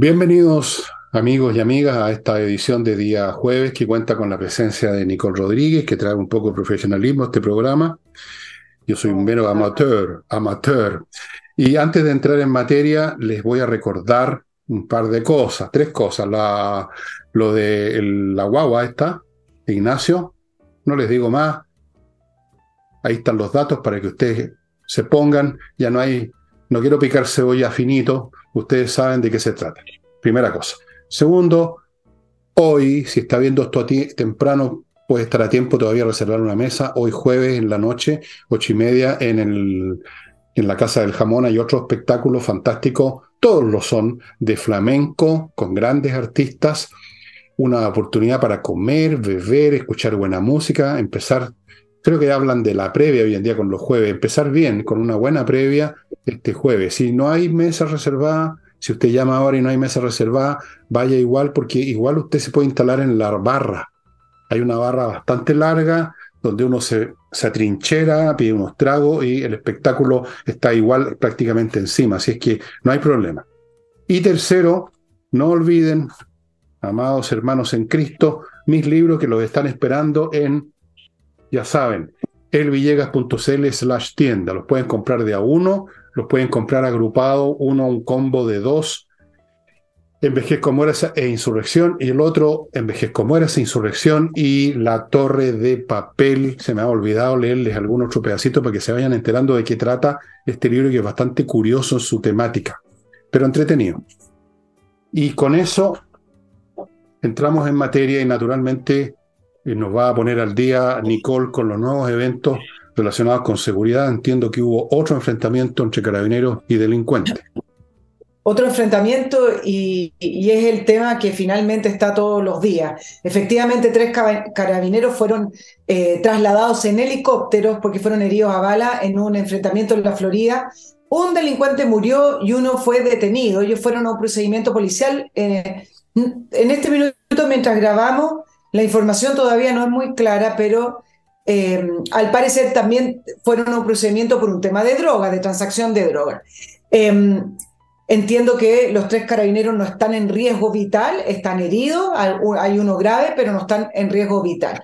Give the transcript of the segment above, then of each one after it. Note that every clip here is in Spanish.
Bienvenidos amigos y amigas a esta edición de día jueves que cuenta con la presencia de Nicole Rodríguez, que trae un poco de profesionalismo a este programa. Yo soy un mero amateur, amateur. Y antes de entrar en materia, les voy a recordar un par de cosas, tres cosas. La, lo de la guagua esta, Ignacio, no les digo más. Ahí están los datos para que ustedes se pongan. Ya no hay, no quiero picar cebolla finito, ustedes saben de qué se trata. Primera cosa. Segundo, hoy, si está viendo esto a ti temprano, puede estar a tiempo todavía reservar una mesa. Hoy jueves en la noche, ocho y media, en, el, en la Casa del Jamón hay otro espectáculo fantástico. Todos lo son, de flamenco, con grandes artistas. Una oportunidad para comer, beber, escuchar buena música, empezar creo que hablan de la previa hoy en día con los jueves, empezar bien, con una buena previa este jueves. Si no hay mesa reservada, si usted llama ahora y no hay mesa reservada, vaya igual porque igual usted se puede instalar en la barra. Hay una barra bastante larga donde uno se, se atrinchera, pide unos tragos y el espectáculo está igual prácticamente encima, así es que no hay problema. Y tercero, no olviden, amados hermanos en Cristo, mis libros que los están esperando en, ya saben, elvillegas.cl slash tienda. Los pueden comprar de a uno los pueden comprar agrupado, uno un combo de dos, Envejezco, Mueras e Insurrección, y el otro Envejezco, Mueras e Insurrección y La Torre de Papel. Se me ha olvidado leerles algún otro pedacito para que se vayan enterando de qué trata este libro que es bastante curioso su temática, pero entretenido. Y con eso entramos en materia y naturalmente eh, nos va a poner al día Nicole con los nuevos eventos relacionados con seguridad, entiendo que hubo otro enfrentamiento entre carabineros y delincuentes. Otro enfrentamiento y, es el tema que finalmente está todos los días. Efectivamente, tres carabineros fueron eh, trasladados en helicópteros porque fueron heridos a bala en un enfrentamiento en la Florida. Un delincuente murió y uno fue detenido. Ellos fueron a un procedimiento policial. Eh, en este minuto, mientras grabamos, la información todavía no es muy clara, pero eh, al parecer también fueron un procedimiento por un tema de droga, de transacción de droga. Em, entiendo que los tres carabineros no están en riesgo vital, están heridos, hay uno grave, pero no están en riesgo vital.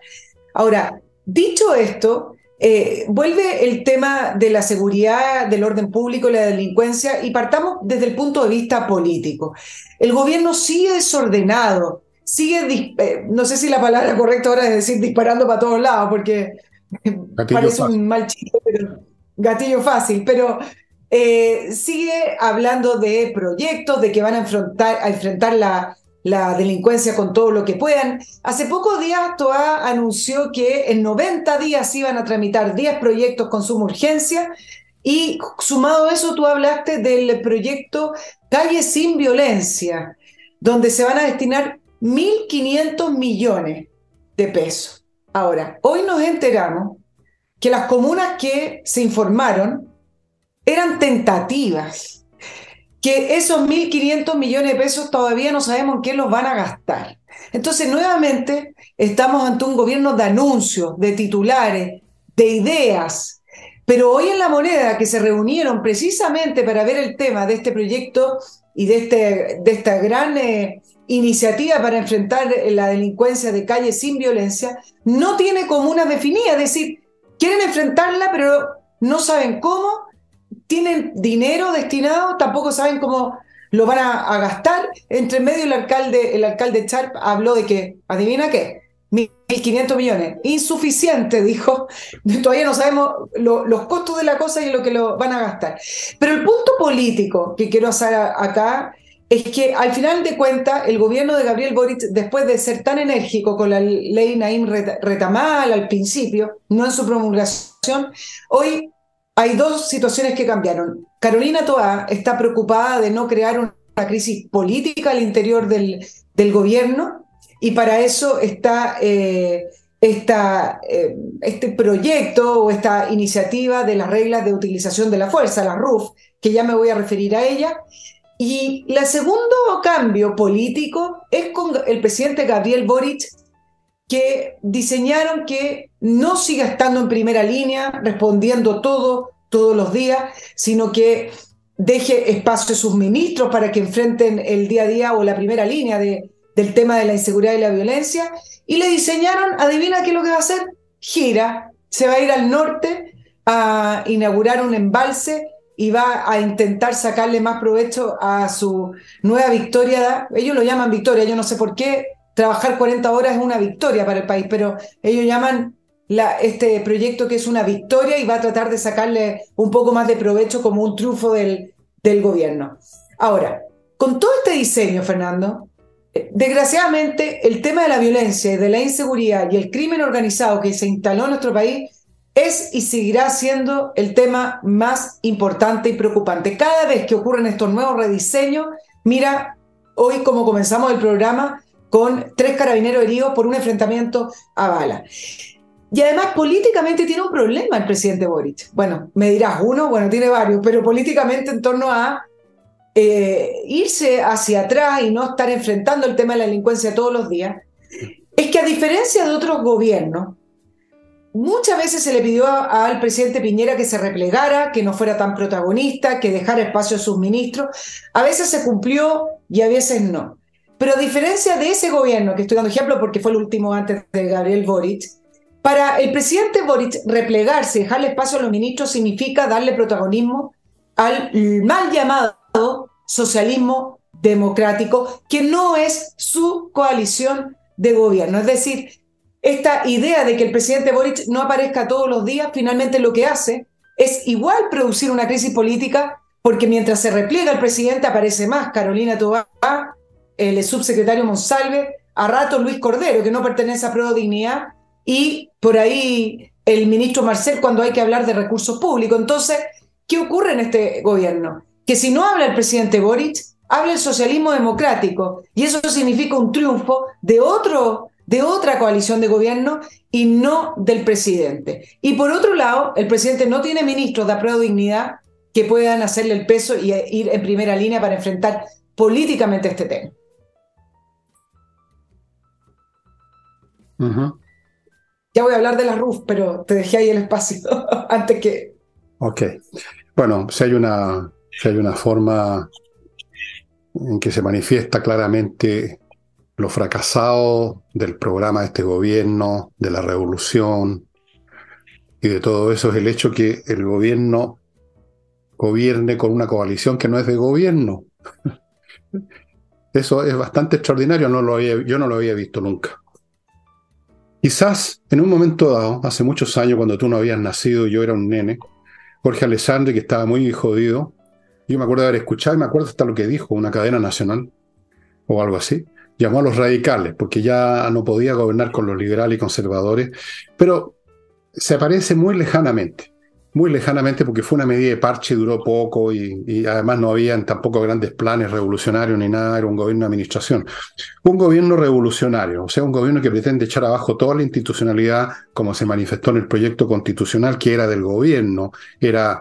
Ahora, dicho esto, eh, vuelve el tema de la seguridad, del orden público la delincuencia, y partamos desde el punto de vista político. El gobierno sigue desordenado, sigue, eh, no sé si la palabra correcta ahora es decir disparando para todos lados, porque parece un mal chiste, pero gatillo fácil, pero eh, sigue hablando de proyectos, de que van a enfrentar, a enfrentar la, la delincuencia con todo lo que puedan. Hace pocos días Toa anunció que en 90 días iban a tramitar 10 proyectos con suma urgencia y sumado a eso tú hablaste del proyecto Calle sin Violencia, donde se van a destinar 1.500 millones de pesos. Ahora, hoy nos enteramos que las comunas que se informaron eran tentativas, que esos 1.500 millones de pesos todavía no sabemos en qué los van a gastar. Entonces, nuevamente, estamos ante un gobierno de anuncios, de titulares, de ideas. Pero hoy en la moneda que se reunieron precisamente para ver el tema de este proyecto y de, este, de esta gran eh, iniciativa para enfrentar la delincuencia de calle sin violencia, no tiene comunas definidas, es decir, quieren enfrentarla, pero no saben cómo, tienen dinero destinado, tampoco saben cómo lo van a, gastar. Entre medio el alcalde, el alcalde Charp habló de que, adivina qué, 1.500 millones. Insuficiente, dijo. Todavía no sabemos los costos de la cosa y lo que lo van a gastar. Pero el punto político que quiero hacer acá es que al final de cuentas el gobierno de Gabriel Boric, después de ser tan enérgico con la ley Naim Retamal al principio, no en su promulgación, hoy hay dos situaciones que cambiaron. Carolina Toá está preocupada de no crear una crisis política al interior del, gobierno y para eso está eh, eh, este proyecto o esta iniciativa de las reglas de utilización de la fuerza, la RUF, que ya me voy a referir a ella, y el segundo cambio político es con el presidente Gabriel Boric, que diseñaron que no siga estando en primera línea, respondiendo todo, todos los días, sino que deje espacio a sus ministros para que enfrenten el día a día o la primera línea de, del tema de la inseguridad y la violencia. Y le diseñaron, adivina qué es lo que va a hacer, gira, se va a ir al norte a inaugurar un embalse y va a intentar sacarle más provecho a su nueva victoria. Ellos lo llaman victoria, yo no sé por qué trabajar 40 horas es una victoria para el país, pero ellos llaman la, este proyecto que es una victoria y va a tratar de sacarle un poco más de provecho como un triunfo del, del gobierno. Ahora, con todo este diseño, Fernando, desgraciadamente el tema de la violencia, de la inseguridad y el crimen organizado que se instaló en nuestro país es y seguirá siendo el tema más importante y preocupante. Cada vez que ocurren estos nuevos rediseños, mira, hoy como comenzamos el programa con tres carabineros heridos por un enfrentamiento a bala. Y además políticamente tiene un problema el presidente Boric. Bueno, me dirás uno, bueno, tiene varios, pero políticamente en torno a eh, irse hacia atrás y no estar enfrentando el tema de la delincuencia todos los días, es que a diferencia de otros gobiernos, Muchas veces se le pidió al presidente Piñera que se replegara, que no fuera tan protagonista, que dejara espacio a sus ministros. A veces se cumplió y a veces no. Pero a diferencia de ese gobierno, que estoy dando ejemplo porque fue el último antes de Gabriel Boric, para el presidente Boric replegarse, dejarle espacio a los ministros, significa darle protagonismo al mal llamado socialismo democrático, que no es su coalición de gobierno. Es decir, esta idea de que el presidente Boric no aparezca todos los días, finalmente lo que hace es igual producir una crisis política, porque mientras se repliega el presidente aparece más Carolina Tobá, el subsecretario Monsalve, a rato Luis Cordero, que no pertenece a Pro Dignidad, y por ahí el ministro Marcel cuando hay que hablar de recursos públicos. Entonces, ¿qué ocurre en este gobierno? Que si no habla el presidente Boric, habla el socialismo democrático, y eso significa un triunfo de otro de otra coalición de gobierno y no del presidente. Y por otro lado, el presidente no tiene ministros de apruebo dignidad que puedan hacerle el peso y ir en primera línea para enfrentar políticamente este tema. Ya voy a hablar de la RUF, pero te dejé ahí el espacio antes que... Ok. Bueno, si hay una, si hay una forma en que se manifiesta claramente lo fracasado del programa de este gobierno, de la revolución y de todo eso es el hecho que el gobierno gobierne con una coalición que no es de gobierno. Eso es bastante extraordinario, no lo yo no lo había visto nunca. Quizás en un momento dado, hace muchos años, cuando tú no habías nacido yo era un nene, Jorge Alessandri, que estaba muy jodido, yo me acuerdo de haber escuchado y me acuerdo hasta lo que dijo una cadena nacional o algo así, llamó a los radicales, porque ya no podía gobernar con los liberales y conservadores, pero se aparece muy lejanamente, muy lejanamente porque fue una medida de parche, duró poco y, además no habían tampoco grandes planes revolucionarios ni nada, era un gobierno de administración. Un gobierno revolucionario, o sea, un gobierno que pretende echar abajo toda la institucionalidad como se manifestó en el proyecto constitucional que era del gobierno, era,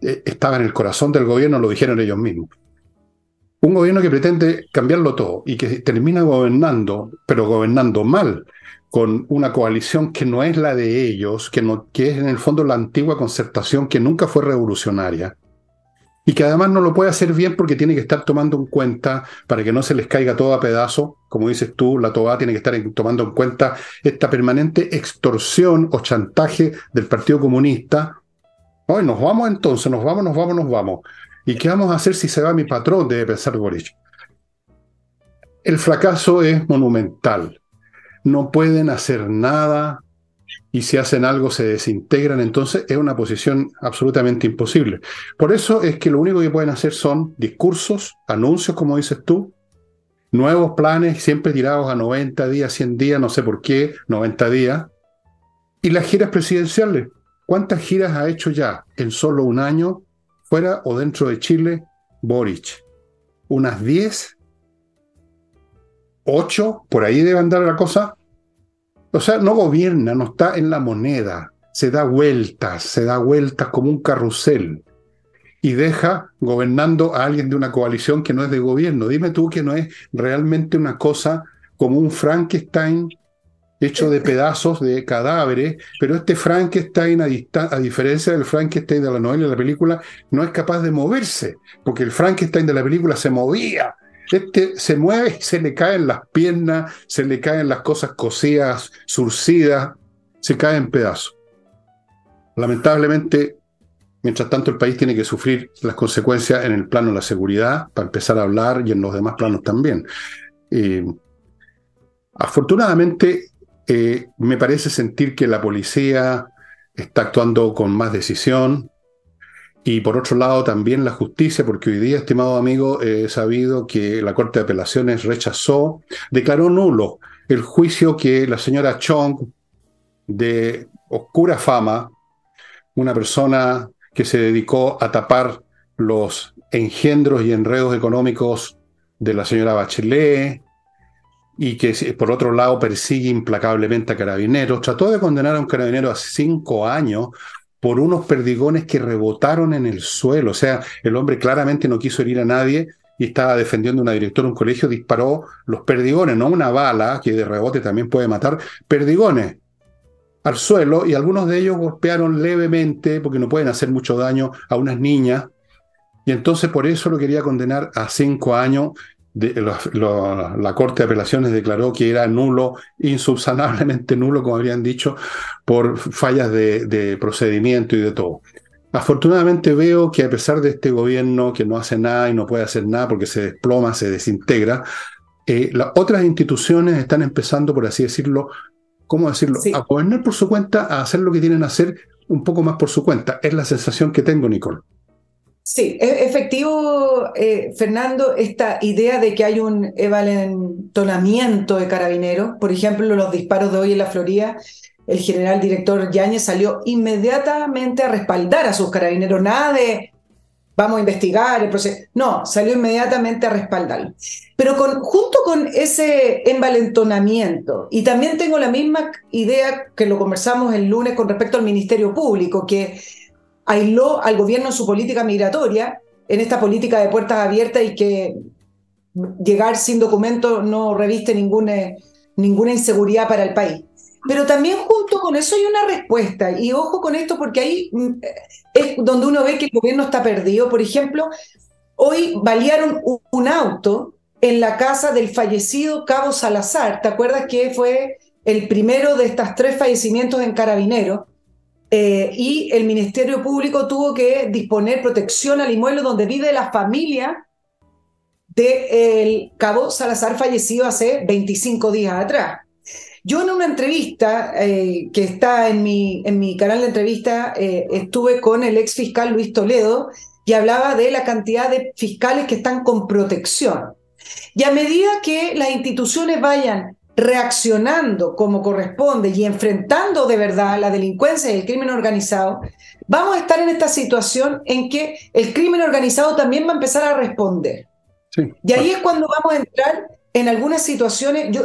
estaba en el corazón del gobierno, lo dijeron ellos mismos un gobierno que pretende cambiarlo todo y que termina gobernando, pero gobernando mal, con una coalición que no es la de ellos, que, no, es en el fondo la antigua concertación que nunca fue revolucionaria, y que además no lo puede hacer bien porque tiene que estar tomando en cuenta, para que no se les caiga todo a pedazo, como dices tú, la TOA tiene que estar tomando en cuenta esta permanente extorsión o chantaje del Partido Comunista. Hoy nos vamos entonces, nos vamos, nos vamos, nos vamos. ¿Y qué vamos a hacer si se va mi patrón? Debe pensar Boric. El fracaso es monumental. No pueden hacer nada y si hacen algo se desintegran, entonces es una posición absolutamente imposible. Por eso es que lo único que pueden hacer son discursos, anuncios, como dices tú, nuevos planes, siempre tirados a 90 días, 100 días, no sé por qué, 90 días, y las giras presidenciales. ¿Cuántas giras ha hecho ya en solo un año fuera o dentro de Chile, Boric. Unas 10, 8, por ahí debe andar la cosa. O sea, no gobierna, no está en la moneda, se da vueltas, se da vueltas como un carrusel y deja gobernando a alguien de una coalición que no es de gobierno. Dime tú que no es realmente una cosa como un Frankenstein hecho de pedazos de cadáveres, pero este Frankenstein, a, a, diferencia del Frankenstein de la novela y de la película, no es capaz de moverse, porque el Frankenstein de la película se movía. Este se mueve y se le caen las piernas, se le caen las cosas cosidas, surcidas, se cae en pedazos. Lamentablemente, mientras tanto el país tiene que sufrir las consecuencias en el plano de la seguridad, para empezar a hablar, y en los demás planos también. Eh, afortunadamente, eh, me parece sentir que la policía está actuando con más decisión. Y por otro lado también la justicia, porque hoy día, estimado amigo, he sabido que la Corte de Apelaciones rechazó, declaró nulo el juicio que la señora Chong, de oscura fama, una persona que se dedicó a tapar los engendros y enredos económicos de la señora Bachelet, y que por otro lado persigue implacablemente a carabineros. Trató de condenar a un carabinero a cinco años por unos perdigones que rebotaron en el suelo. O sea, el hombre claramente no quiso herir a nadie y estaba defendiendo a una directora de un colegio, disparó los perdigones, no una bala, que de rebote también puede matar, perdigones al suelo y algunos de ellos golpearon levemente, porque no pueden hacer mucho daño a unas niñas. Y entonces por eso lo quería condenar a cinco años la Corte de Apelaciones declaró que era nulo, insubsanablemente nulo, como habrían dicho, por fallas de, procedimiento y de todo. Afortunadamente veo que a pesar de este gobierno que no hace nada y no puede hacer nada porque se desploma, se desintegra, eh, las otras instituciones están empezando, por así decirlo, ¿cómo decirlo? A gobernar por su cuenta, a hacer lo que tienen que hacer un poco más por su cuenta. Es la sensación que tengo, Nicole. Sí, es efectivo, eh, Fernando, esta idea de que hay un evalentonamiento de carabineros. Por ejemplo, los disparos de hoy en la Florida, el general director Yáñez salió inmediatamente a respaldar a sus carabineros. Nada de vamos a investigar el proceso. No, salió inmediatamente a respaldarlo. Pero junto con ese envalentonamiento, y también tengo la misma idea que lo conversamos el lunes con respecto al Ministerio Público, que aisló al gobierno su política migratoria, en esta política de puertas abiertas y que llegar sin documento no reviste ninguna, ninguna inseguridad para el país. Pero también junto con eso hay una respuesta, y ojo con esto porque ahí mm, es donde uno ve que el gobierno está perdido. Por ejemplo, hoy balearon un auto en la casa del fallecido Cabo Salazar. ¿Te acuerdas que fue el primero de estos tres fallecimientos en Carabineros? Eh, y el Ministerio Público tuvo que disponer protección al inmueble donde vive la familia del cabo Salazar fallecido hace 25 días atrás. Yo en una entrevista eh, que está en mi, en mi canal de entrevista eh, estuve con el ex fiscal Luis Toledo y hablaba de la cantidad de fiscales que están con protección. Y a medida que las instituciones vayan reaccionando como corresponde y enfrentando de verdad la delincuencia y el crimen organizado, vamos a estar en esta situación en que el crimen organizado también va a empezar a responder. Y ahí es cuando vamos a entrar en algunas situaciones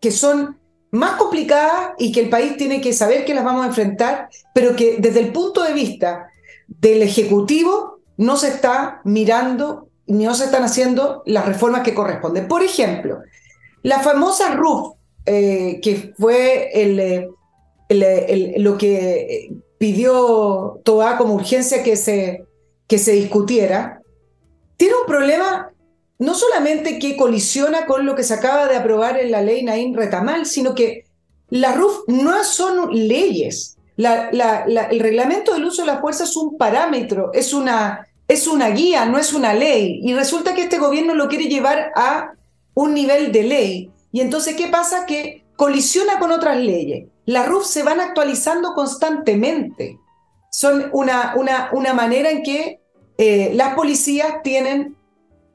que son más complicadas y que el país tiene que saber que las vamos a enfrentar, pero que desde el punto de vista del Ejecutivo no se está mirando ni no se están haciendo las reformas que corresponden. Por ejemplo, la famosa RUF, eh, que fue eh, lo que pidió Toa como urgencia que se, que se discutiera, tiene un problema no solamente que colisiona con lo que se acaba de aprobar en la ley Naín Retamal, sino que la RUF no son leyes. el reglamento del uso de la fuerza es un parámetro, es una, es una guía, no es una ley. Y resulta que este gobierno lo quiere llevar a un nivel de ley. Y entonces, ¿qué pasa? Que colisiona con otras leyes. Las RUF se van actualizando constantemente. Son una, una, una manera en que eh, las policías tienen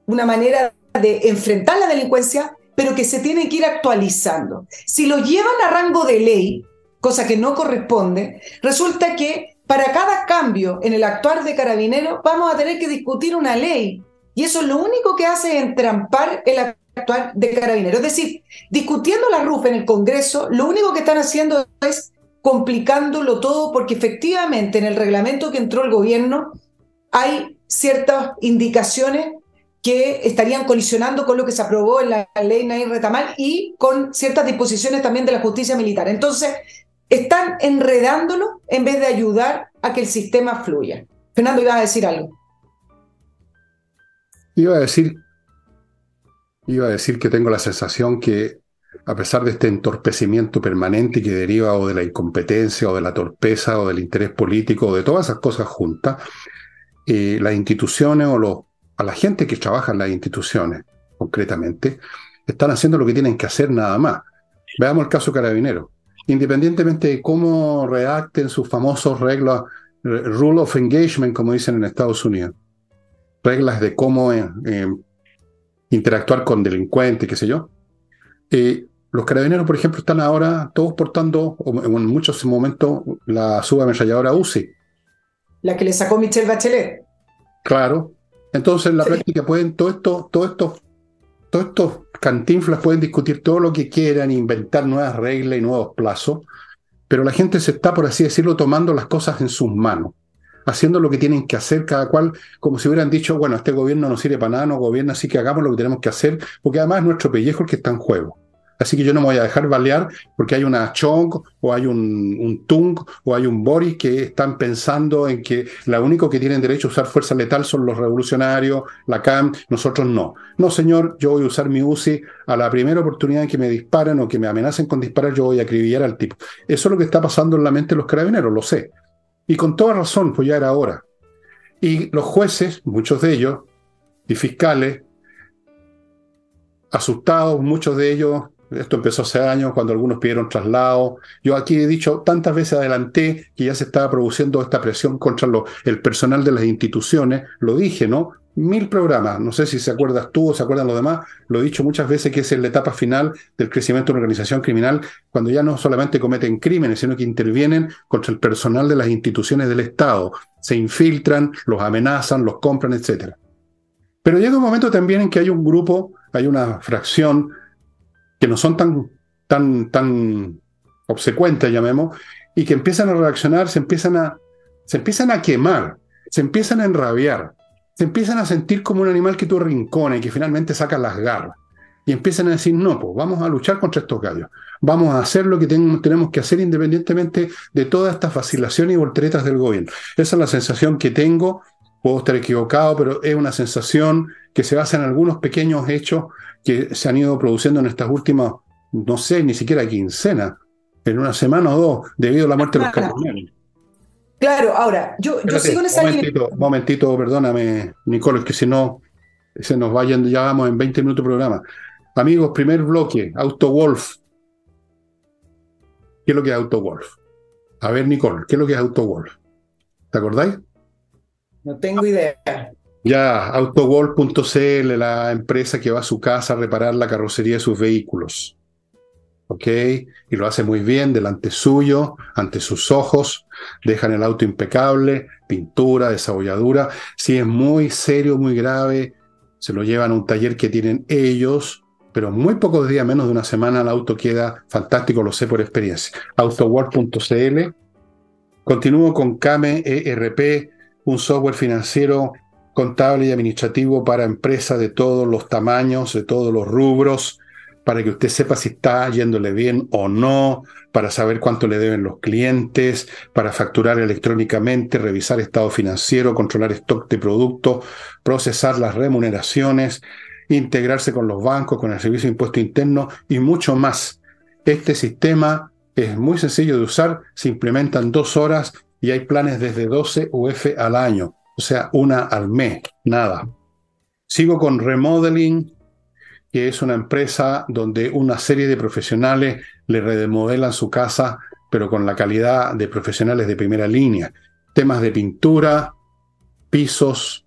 una manera de enfrentar la delincuencia, pero que se tienen que ir actualizando. Si lo llevan a rango de ley, cosa que no corresponde, resulta que para cada cambio en el actuar de carabinero vamos a tener que discutir una ley. Y eso lo único que hace es entrampar el actual de carabineros. Es decir, discutiendo la RUF en el Congreso, lo único que están haciendo es complicándolo todo porque efectivamente en el reglamento que entró el gobierno hay ciertas indicaciones que estarían colisionando con lo que se aprobó en la ley Nair Retamal y con ciertas disposiciones también de la justicia militar. Entonces, están enredándolo en vez de ayudar a que el sistema fluya. Fernando, ibas a decir algo. Iba a decir, iba a decir que tengo la sensación que a pesar de este entorpecimiento permanente que deriva o de la incompetencia o de la torpeza o del interés político o de todas esas cosas juntas, eh, las instituciones o a la gente que trabaja en las instituciones, concretamente, están haciendo lo que tienen que hacer nada más. Veamos el caso Carabinero. Independientemente de cómo redacten sus famosos reglas, rule of engagement, como dicen en Estados Unidos, reglas de cómo eh, eh, interactuar con delincuentes, qué sé yo, eh, los carabineros, por ejemplo, están ahora todos portando, en muchos momentos, la subametralladora UCI. La que le sacó Michelle Bachelet. Claro. Entonces, en la práctica pueden, todo esto, todo esto, todos estos cantinflas pueden discutir todo lo que quieran, inventar nuevas reglas y nuevos plazos, pero la gente se está, por así decirlo, tomando las cosas en sus manos, haciendo lo que tienen que hacer cada cual, como si hubieran dicho, bueno, este gobierno no sirve para nada, no gobierna, así que hagamos lo que tenemos que hacer, porque además nuestro pellejo el que está en juego. Así que yo no me voy a dejar balear porque hay una Chong o hay un, Tung o hay un Boris que están pensando en que lo único que tienen derecho a usar fuerza letal son los revolucionarios, la CAM, nosotros no. No, señor, yo voy a usar mi UCI a la primera oportunidad en que me disparen o que me amenacen con disparar, yo voy a acribillar al tipo. Eso es lo que está pasando en la mente de los carabineros, lo sé. Y con toda razón, pues ya era hora. Y los jueces, muchos de ellos, y fiscales, asustados, muchos de ellos esto empezó hace años cuando algunos pidieron traslado. Yo aquí he dicho tantas veces adelanté que ya se estaba produciendo esta presión contra el personal de las instituciones. Lo dije, ¿no? Mil programas. No sé si se acuerdas tú o se acuerdan los demás. Lo he dicho muchas veces que es la etapa final del crecimiento de una organización criminal cuando ya no solamente cometen crímenes, sino que intervienen contra el personal de las instituciones del Estado. Se infiltran, los amenazan, los compran, etc. Pero llega un momento también en que hay un grupo, hay una fracción que no son tan, tan, tan obsecuentes, llamemos, y que empiezan a reaccionar, se empiezan a, se empiezan a quemar, se empiezan a enrabiar, se empiezan a sentir como un animal que tú rincona y que finalmente saca las garras. Y empiezan a decir, no, pues vamos a luchar contra estos gallos. Vamos a hacer lo que tenemos que hacer independientemente de todas estas vacilaciones y volteretas del gobierno. Esa es la sensación que tengo. Puedo estar equivocado, pero es una sensación que se basa en algunos pequeños hechos que se han ido produciendo en estas últimas, no sé, ni siquiera quincena, en una semana o dos, debido a la muerte de los carabineros. Claro, ahora, yo, yo sigo en esa momentito, momentito, perdóname, Nicole, que si no, se nos vayan, ya vamos en 20 minutos de programa. Amigos, primer bloque, AutoWolf. ¿Qué es lo que es AutoWolf? A ver, Nicole, ¿qué es lo que es AutoWolf? ¿Te acordáis? No tengo idea. Ya, autowall.cl, la empresa que va a su casa a reparar la carrocería de sus vehículos. ¿Ok? Y lo hace muy bien delante suyo, ante sus ojos. Dejan el auto impecable, pintura, desabolladura. Si es muy serio, muy grave, se lo llevan a un taller que tienen ellos, pero muy pocos días, menos de una semana, el auto queda fantástico, lo sé por experiencia. Autoworld.cl. Continúo con Kame ERP, un software financiero contable y administrativo para empresas de todos los tamaños, de todos los rubros, para que usted sepa si está yéndole bien o no, para saber cuánto le deben los clientes, para facturar electrónicamente, revisar estado financiero, controlar stock de productos, procesar las remuneraciones, integrarse con los bancos, con el Servicio de Impuesto Interno y mucho más. Este sistema es muy sencillo de usar, se implementa en dos horas y hay planes desde 12 UF al año o sea, una al mes, nada. Sigo con Remodeling, que es una empresa donde una serie de profesionales le remodelan su casa, pero con la calidad de profesionales de primera línea. Temas de pintura, pisos,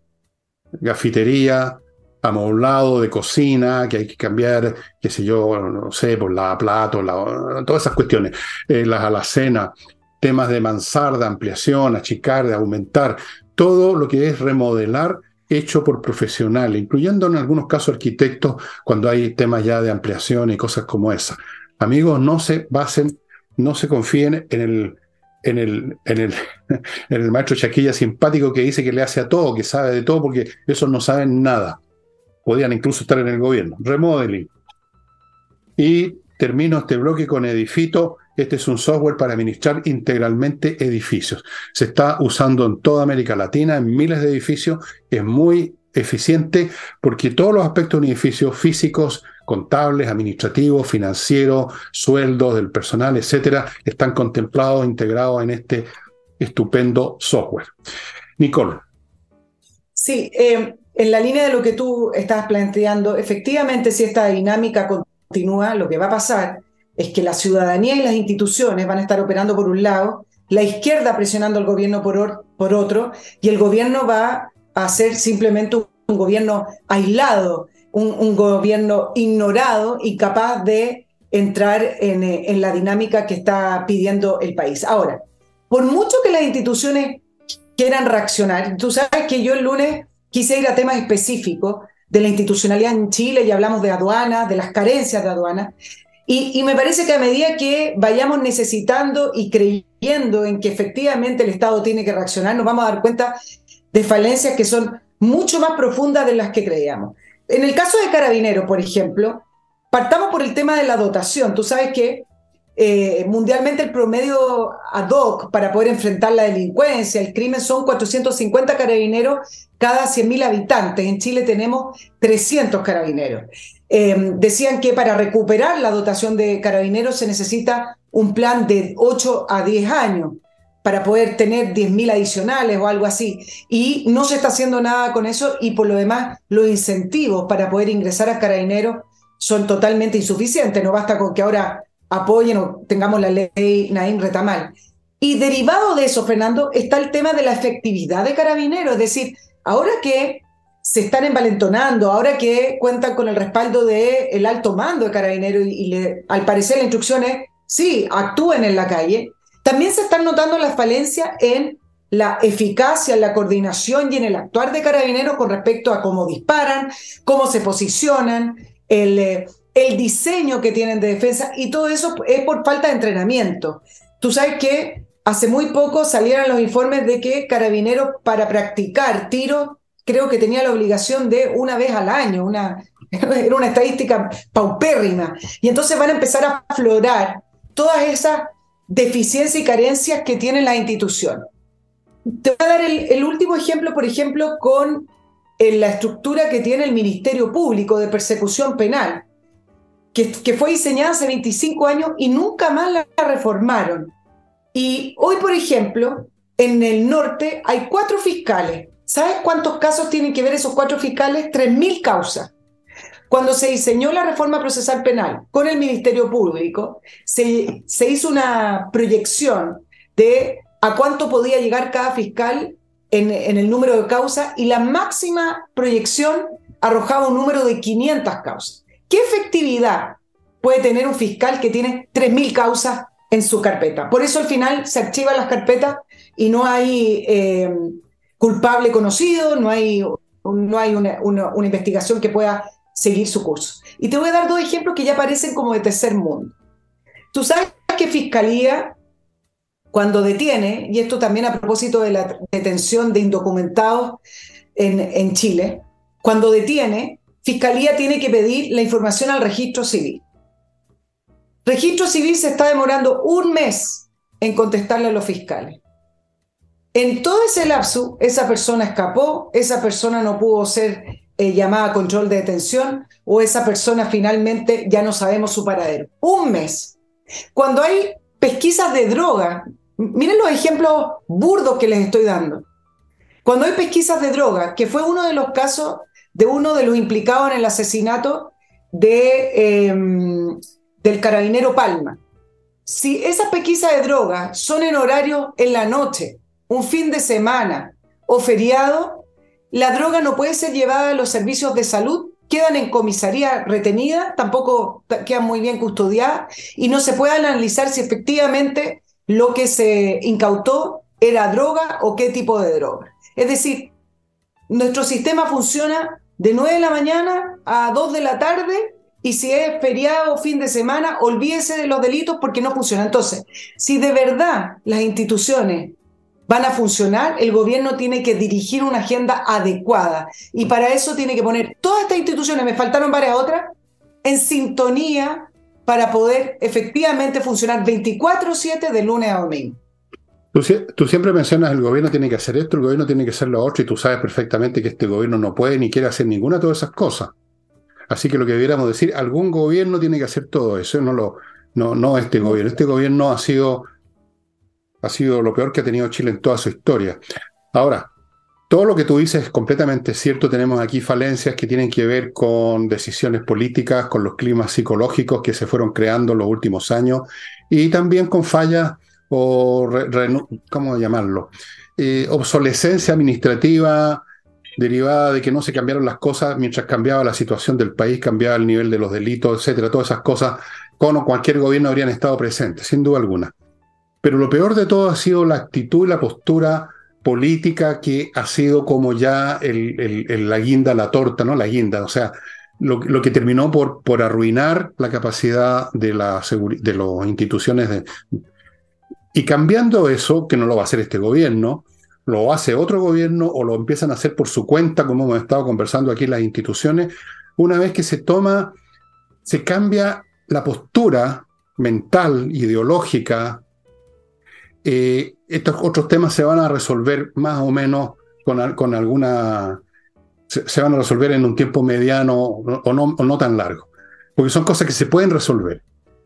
gafitería, amoblado de cocina, que hay que cambiar, qué sé yo, no sé, por la plato, todas esas cuestiones, eh, las alacenas, temas de mansarda, ampliación, achicar, de aumentar, todo lo que es remodelar hecho por profesionales, incluyendo en algunos casos arquitectos cuando hay temas ya de ampliación y cosas como esa. Amigos, no se basen, no se confíen en el, en el, en el, en el maestro Chaquilla simpático que dice que le hace a todo, que sabe de todo, porque esos no saben nada. podían incluso estar en el gobierno. Remodeling. Y termino este bloque con Edifito. Este es un software para administrar integralmente edificios. Se está usando en toda América Latina, en miles de edificios. Es muy eficiente porque todos los aspectos de un edificio, físicos, contables, administrativos, financieros, sueldos del personal, etcétera, están contemplados, integrados en este estupendo software. Nicole. Sí, eh, en la línea de lo que tú estás planteando, efectivamente, si esta dinámica continúa, lo que va a pasar es que la ciudadanía y las instituciones van a estar operando por un lado, la izquierda presionando al gobierno por, por otro, y el gobierno va a ser simplemente un, gobierno aislado, un, gobierno ignorado y capaz de entrar en, en la dinámica que está pidiendo el país. Ahora, por mucho que las instituciones quieran reaccionar, tú sabes que yo el lunes quise ir a temas específicos de la institucionalidad en Chile y hablamos de aduanas, de las carencias de aduanas. Y, me parece que a medida que vayamos necesitando y creyendo en que efectivamente el Estado tiene que reaccionar, nos vamos a dar cuenta de falencias que son mucho más profundas de las que creíamos. En el caso de Carabineros, por ejemplo, partamos por el tema de la dotación. Tú sabes que eh, mundialmente el promedio ad hoc para poder enfrentar la delincuencia, el crimen, son 450 carabineros cada 100.000 habitantes. En Chile tenemos 300 carabineros. Eh, decían que para recuperar la dotación de carabineros se necesita un plan de 8 a 10 años para poder tener 10.000 adicionales o algo así. Y no se está haciendo nada con eso y por lo demás los incentivos para poder ingresar a carabineros son totalmente insuficientes. No basta con que ahora apoyen o tengamos la ley Naim Retamal. Y derivado de eso, Fernando, está el tema de la efectividad de carabineros, es decir, ahora que se están envalentonando, ahora que cuentan con el respaldo del el alto mando de carabineros y, al parecer la instrucción es, sí, actúen en la calle, también se están notando las falencias en la eficacia, en la coordinación y en el actuar de carabineros con respecto a cómo disparan, cómo se posicionan, el, eh, el diseño que tienen de defensa y todo eso es por falta de entrenamiento. Tú sabes que hace muy poco salieron los informes de que carabineros para practicar tiro creo que tenía la obligación de una vez al año, una, era una estadística paupérrima. Y entonces van a empezar a aflorar todas esas deficiencias y carencias que tiene la institución. Te voy a dar el, último ejemplo, por ejemplo, con eh, la estructura que tiene el Ministerio Público de Persecución Penal que, fue diseñada hace 25 años y nunca más la reformaron. Y hoy, por ejemplo, en el norte hay cuatro fiscales. ¿Sabes cuántos casos tienen que ver esos cuatro fiscales? 3.000 causas. Cuando se diseñó la reforma procesal penal con el Ministerio Público, se, se hizo una proyección de a cuánto podía llegar cada fiscal en, el número de causas y la máxima proyección arrojaba un número de 500 causas. ¿Qué efectividad puede tener un fiscal que tiene 3.000 causas en su carpeta? Por eso al final se archivan las carpetas y no hay eh, culpable conocido, no hay, no hay una, investigación que pueda seguir su curso. Y te voy a dar dos ejemplos que ya parecen como de tercer mundo. Tú sabes que Fiscalía, cuando detiene, y esto también a propósito de la detención de indocumentados en, en Chile, cuando detiene, Fiscalía tiene que pedir la información al registro civil. Registro civil se está demorando un mes en contestarle a los fiscales. En todo ese lapso, esa persona escapó, esa persona no pudo ser eh, llamada a control de detención o esa persona finalmente ya no sabemos su paradero. Un mes. Cuando hay pesquisas de droga, miren los ejemplos burdos que les estoy dando. Cuando hay pesquisas de droga, que fue uno de los casos de uno de los implicados en el asesinato de, em, del carabinero Palma. Si esas pesquisas de drogas son en horario en la noche, un fin de semana o feriado, la droga no puede ser llevada a los servicios de salud, quedan en comisaría retenida, tampoco quedan muy bien custodiadas y no se puede analizar si efectivamente lo que se incautó era droga o qué tipo de droga. Es decir, nuestro sistema funciona de 9 de la mañana a 2 de la tarde y si es feriado o fin de semana, olvídese de los delitos porque no funciona. Entonces, si de verdad las instituciones van a funcionar, el gobierno tiene que dirigir una agenda adecuada. Y para eso tiene que poner todas estas instituciones, me faltaron varias otras, en sintonía para poder efectivamente funcionar 24/7 de lunes a domingo. Tú, siempre mencionas el gobierno tiene que hacer esto, el gobierno tiene que hacer lo otro, y tú sabes perfectamente que este gobierno no puede ni quiere hacer ninguna de todas esas cosas. Así que lo que debiéramos decir, algún gobierno tiene que hacer todo eso, no, lo, no, no este gobierno. Este gobierno ha sido, ha sido lo peor que ha tenido Chile en toda su historia. Ahora, todo lo que tú dices es completamente cierto. Tenemos aquí falencias que tienen que ver con decisiones políticas, con los climas psicológicos que se fueron creando en los últimos años y también con fallas o, ¿cómo llamarlo? Eh, obsolescencia administrativa derivada de que no se cambiaron las cosas mientras cambiaba la situación del país, cambiaba el nivel de los delitos, etcétera. Todas esas cosas con cualquier gobierno habrían estado presentes, sin duda alguna. Pero lo peor de todo ha sido la actitud y la postura política que ha sido como ya la guinda, la torta, ¿no? La guinda, o sea, lo, que terminó por, por arruinar la capacidad de, la de las instituciones de, y cambiando eso, que no lo va a hacer este gobierno, lo hace otro gobierno o lo empiezan a hacer por su cuenta, como hemos estado conversando aquí en las instituciones, una vez que se toma, se cambia la postura mental, ideológica, eh, estos otros temas se van a resolver más o menos con, alguna, se, van a resolver en un tiempo mediano o no, tan largo, porque son cosas que se pueden resolver.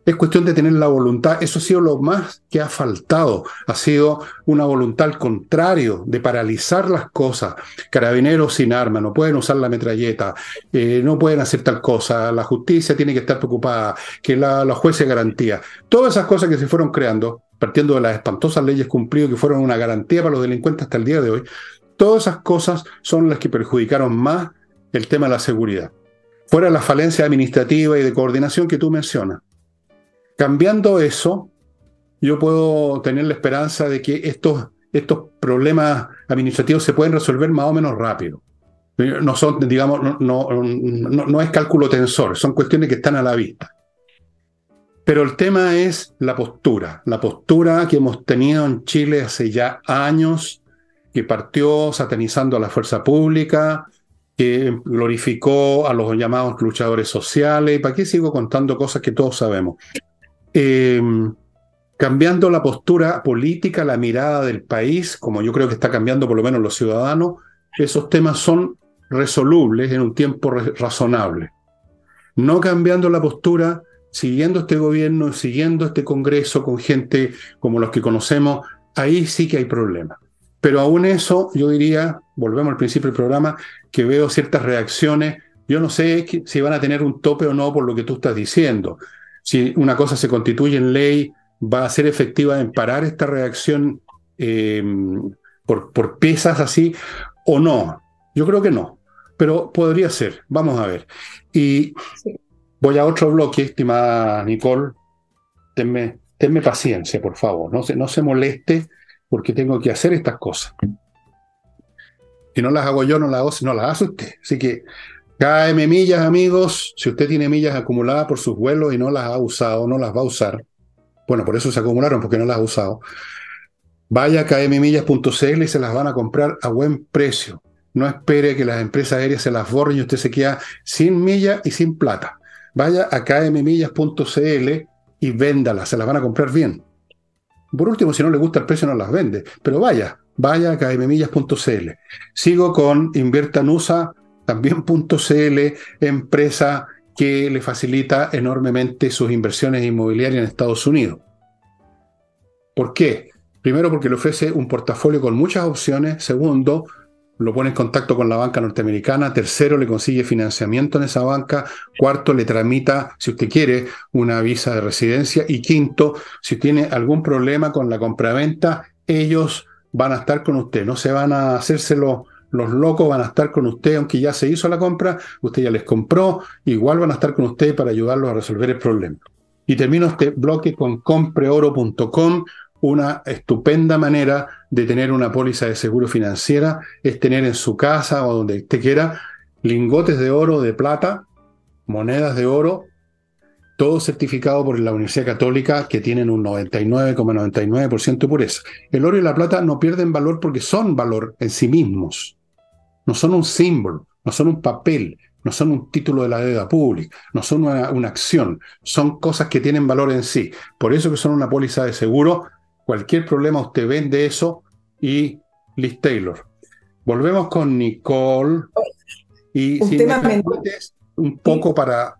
Es cuestión de tener la voluntad. Eso ha sido lo más que ha faltado. Ha sido una voluntad al contrario, de paralizar las cosas. Carabineros sin armas, no pueden usar la metralleta, eh, no pueden hacer tal cosa. La justicia tiene que estar preocupada, que la, los jueces garantía. Todas esas cosas que se fueron creando, partiendo de las espantosas leyes cumplidas que fueron una garantía para los delincuentes hasta el día de hoy, todas esas cosas son las que perjudicaron más el tema de la seguridad. Fuera la falencia administrativa y de coordinación que tú mencionas. Cambiando eso, yo puedo tener la esperanza de que estos, estos problemas administrativos se pueden resolver más o menos rápido. No son, digamos, no, no, no, es cálculo tensor, son cuestiones que están a la vista. Pero el tema es la postura, la postura que hemos tenido en Chile hace ya años, que partió satanizando a la fuerza pública, que glorificó a los llamados luchadores sociales. ¿Para qué sigo contando cosas que todos sabemos? Em, cambiando la postura política, la mirada del país, como yo creo que está cambiando por lo menos los ciudadanos, esos temas son resolubles en un tiempo razonable. No cambiando la postura, siguiendo este gobierno, siguiendo este Congreso con gente como los que conocemos, ahí sí que hay problemas. Pero aún eso, yo diría, volvemos al principio del programa, que veo ciertas reacciones. Yo no sé si van a tener un tope o no por lo que tú estás diciendo si una cosa se constituye en ley, va a ser efectiva en parar esta reacción em, por, piezas así o no. Yo creo que no, pero podría ser. Vamos a ver. Y voy a otro bloque, estimada Nicole. Tenme, paciencia, por favor. No se, no se moleste porque tengo que hacer estas cosas. Si no las hago yo, no las hago, no las hace usted. Así que KM millas, amigos, si usted tiene millas acumuladas por sus vuelos y no las ha usado, no las va a usar, bueno, por eso se acumularon, porque no las ha usado, vaya a kmmillas.cl y se las van a comprar a buen precio. No espere que las empresas aéreas se las borren y usted se queda sin millas y sin plata. Vaya a kmmillas.cl y véndalas, se las van a comprar bien. Por último, si no le gusta el precio, no las vende. Pero vaya, vaya a kmmillas.cl. Sigo con Inviertanusa también .cl, empresa que le facilita enormemente sus inversiones inmobiliarias en Estados Unidos. ¿Por qué? Primero porque le ofrece un portafolio con muchas opciones. Segundo, lo pone en contacto con la banca norteamericana. Tercero, le consigue financiamiento en esa banca. Cuarto, le tramita, si usted quiere, una visa de residencia. Y quinto, si tiene algún problema con la compraventa, ellos van a estar con usted. No se van a hacérselo los locos van a estar con usted, aunque ya se hizo la compra, usted ya les compró, igual van a estar con usted para ayudarlos a resolver el problema. Y termino este bloque con compreoro.com. Una estupenda manera de tener una póliza de seguro financiera es tener en su casa o donde usted quiera lingotes de oro, de plata, monedas de oro todo certificado por la Universidad Católica que tienen un 99,99% de pureza. El oro y la plata no pierden valor porque son valor en sí mismos. No son un símbolo, no son un papel, no son un título de la deuda pública, no son una, una acción, son cosas que tienen valor en sí. Por eso que son una póliza de seguro. Cualquier problema usted vende eso y Liz Taylor. Volvemos con Nicole. Y un si tema me permites, un poco para,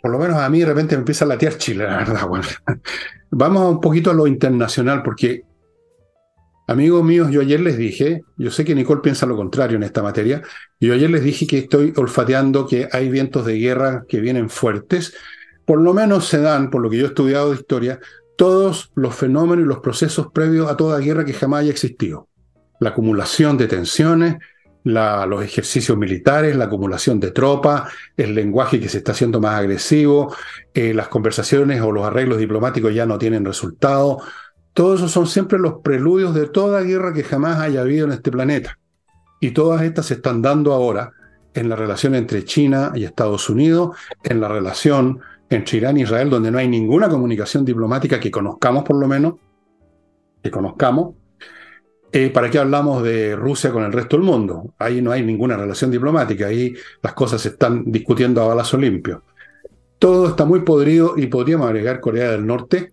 por lo menos a mí de repente me empieza a latear Chile, la verdad. Bueno. Vamos un poquito a lo internacional, porque, amigos míos, yo ayer les dije, yo sé que Nicole piensa lo contrario en esta materia, y yo ayer les dije que estoy olfateando que hay vientos de guerra que vienen fuertes, por lo menos se dan, por lo que yo he estudiado de historia, todos los fenómenos y los procesos previos a toda guerra que jamás haya existido. La acumulación de tensiones, los ejercicios militares, la acumulación de tropas, el lenguaje que se está haciendo más agresivo, eh, las conversaciones o los arreglos diplomáticos ya no tienen resultado. Todos esos son siempre los preludios de toda guerra que jamás haya habido en este planeta. Y todas estas se están dando ahora en la relación entre China y Estados Unidos, en la relación entre Irán e Israel, donde no hay ninguna comunicación diplomática que conozcamos por lo menos, que conozcamos. Eh, ¿Para qué hablamos de Rusia con el resto del mundo? Ahí no hay ninguna relación diplomática, ahí las cosas se están discutiendo a balazo limpio. Todo está muy podrido y podríamos agregar Corea del Norte,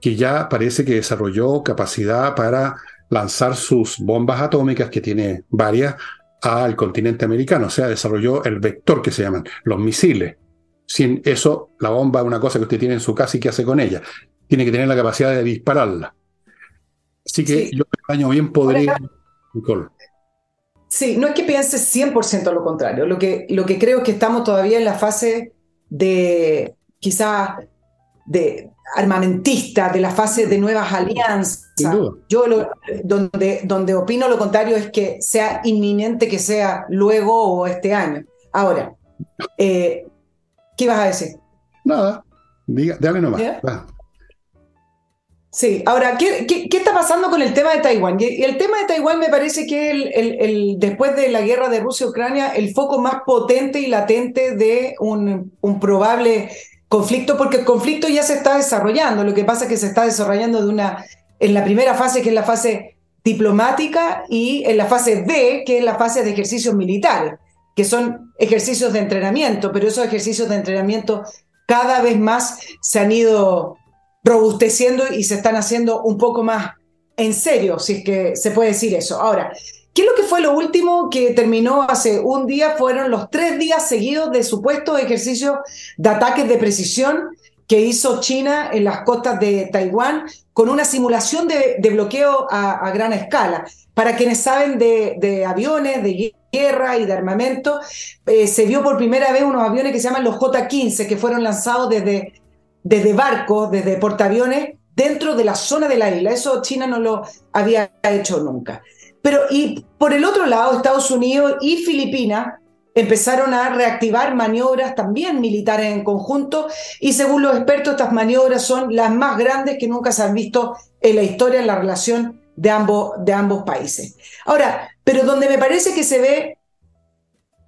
que ya parece que desarrolló capacidad para lanzar sus bombas atómicas, que tiene varias, al continente americano. O sea, desarrolló el vector que se llaman, los misiles. Sin eso, la bomba es una cosa que usted tiene en su casa y qué hace con ella. Tiene que tener la capacidad de dispararla. Así que Sí. yo me baño bien podrido, Nicole. Sí, no es que piense 100% lo contrario. Lo que, lo que creo es que estamos todavía en la fase de, quizás, de armamentista, de la fase de nuevas alianzas. Sin duda. Yo lo- donde, donde opino lo contrario es que sea inminente que sea luego o este año. Ahora, eh, ¿qué vas a decir? Nada, diga, dale nomás. Va. Sí, ahora, ¿qué, qué, qué está pasando con el tema de Taiwán? Y el tema de Taiwán me parece que el, el- el- después de la guerra de Rusia-Ucrania, el foco más potente y latente de un, un probable conflicto, porque el conflicto ya se está desarrollando. Lo que pasa es que se está desarrollando de una, en la primera fase, que es la fase diplomática, y en la fase B, que es la fase de ejercicios militares, que son ejercicios de entrenamiento, pero esos ejercicios de entrenamiento cada vez más se han ido robusteciendo y se están haciendo un poco más en serio, si es que se puede decir eso. Ahora, ¿qué es lo que fue lo último que terminó hace un día? Fueron los tres días seguidos de supuestos ejercicios de ataques de precisión que hizo China en las costas de Taiwán con una simulación de, bloqueo a, gran escala. Para quienes saben de, de aviones, de guerra y de armamento, eh, se vio por primera vez unos aviones que se llaman los J-15, que fueron lanzados desde desde barcos, desde portaaviones, dentro de la zona de la isla. Eso China no lo había hecho nunca. Pero, y por el otro lado, Estados Unidos y Filipinas empezaron a reactivar maniobras también militares en conjunto, y según los expertos, estas maniobras son las más grandes que nunca se han visto en la historia en la relación de ambos, de ambos países. Ahora, pero donde me parece que se ve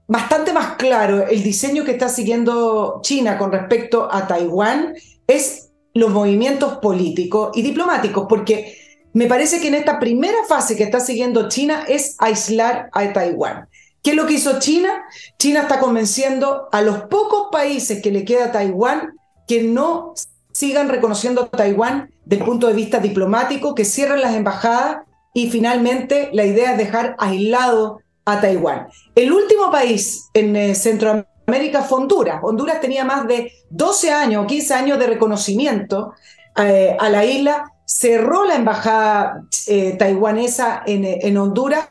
bastante más claro el diseño que está siguiendo China con respecto a Taiwán es los movimientos políticos y diplomáticos, porque me parece que en esta primera fase que está siguiendo China es aislar a Taiwán. ¿Qué es lo que hizo China? China está convenciendo a los pocos países que le queda a Taiwán que no sigan reconociendo a Taiwán del punto de vista diplomático, que cierren las embajadas y finalmente la idea es dejar aislado a Taiwán. El último país en eh, Centroamérica fue Honduras. Honduras tenía más de 12 años o 15 años de reconocimiento eh, a la isla, cerró la embajada eh, taiwanesa en, en, Honduras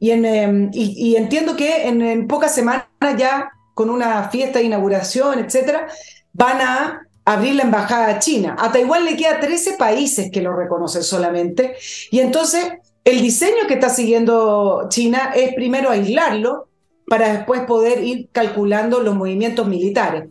y, y entiendo que en, en, pocas semanas ya con una fiesta de inauguración, etcétera, van a abrir la embajada a China. A Taiwán le queda 13 países que lo reconocen solamente y entonces el diseño que está siguiendo China es primero aislarlo para después poder ir calculando los movimientos militares.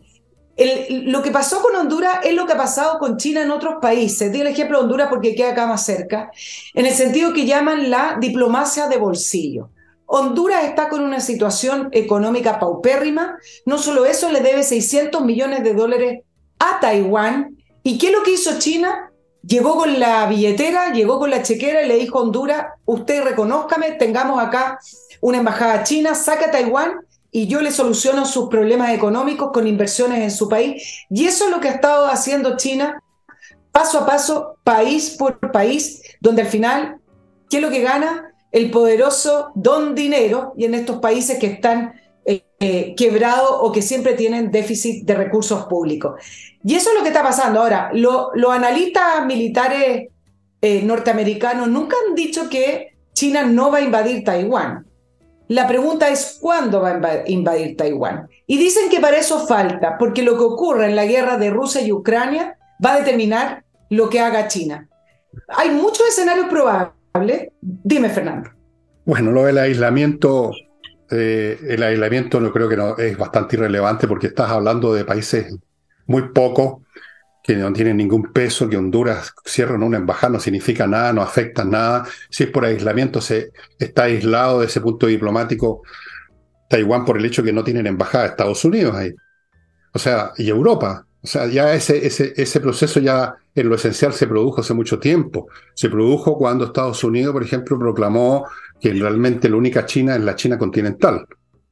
Lo que pasó con Honduras es lo que ha pasado con China en otros países. Di el ejemplo de Honduras porque queda acá más cerca, en el sentido que llaman la diplomacia de bolsillo. Honduras está con una situación económica paupérrima, no solo eso, le debe 600 millones de dólares a Taiwán. ¿Y qué es lo que hizo China? Llegó con la billetera, llegó con la chequera y le dijo a Honduras, usted reconózcame, tengamos acá una embajada china, saca a Taiwán y yo le soluciono sus problemas económicos con inversiones en su país. Y eso es lo que ha estado haciendo China paso a paso, país por país, donde al final, ¿qué es lo que gana? El poderoso don dinero y en estos países que están eh, eh, quebrados o que siempre tienen déficit de recursos públicos. Y eso es lo que está pasando. Ahora, los analistas militares eh, norteamericanos nunca han dicho que China no va a invadir Taiwán. La pregunta es cuándo va a invadir Taiwán. Y dicen que para eso falta, porque lo que ocurre en la guerra de Rusia y Ucrania va a determinar lo que haga China. Hay muchos escenarios probables. Dime, Fernando. Bueno, lo del aislamiento, eh, el aislamiento no creo que es bastante irrelevante porque estás hablando de países muy pocos que no tienen ningún peso, que Honduras cierran una embajada no significa nada, no afecta nada. Si es por aislamiento, se está aislado de ese punto diplomático Taiwán por el hecho que no tienen embajada de Estados Unidos ahí. O sea, y Europa. O sea, ya ese, ese, ese proceso ya en lo esencial se produjo hace mucho tiempo. Se produjo cuando Estados Unidos, por ejemplo, proclamó que realmente la única China es la China continental.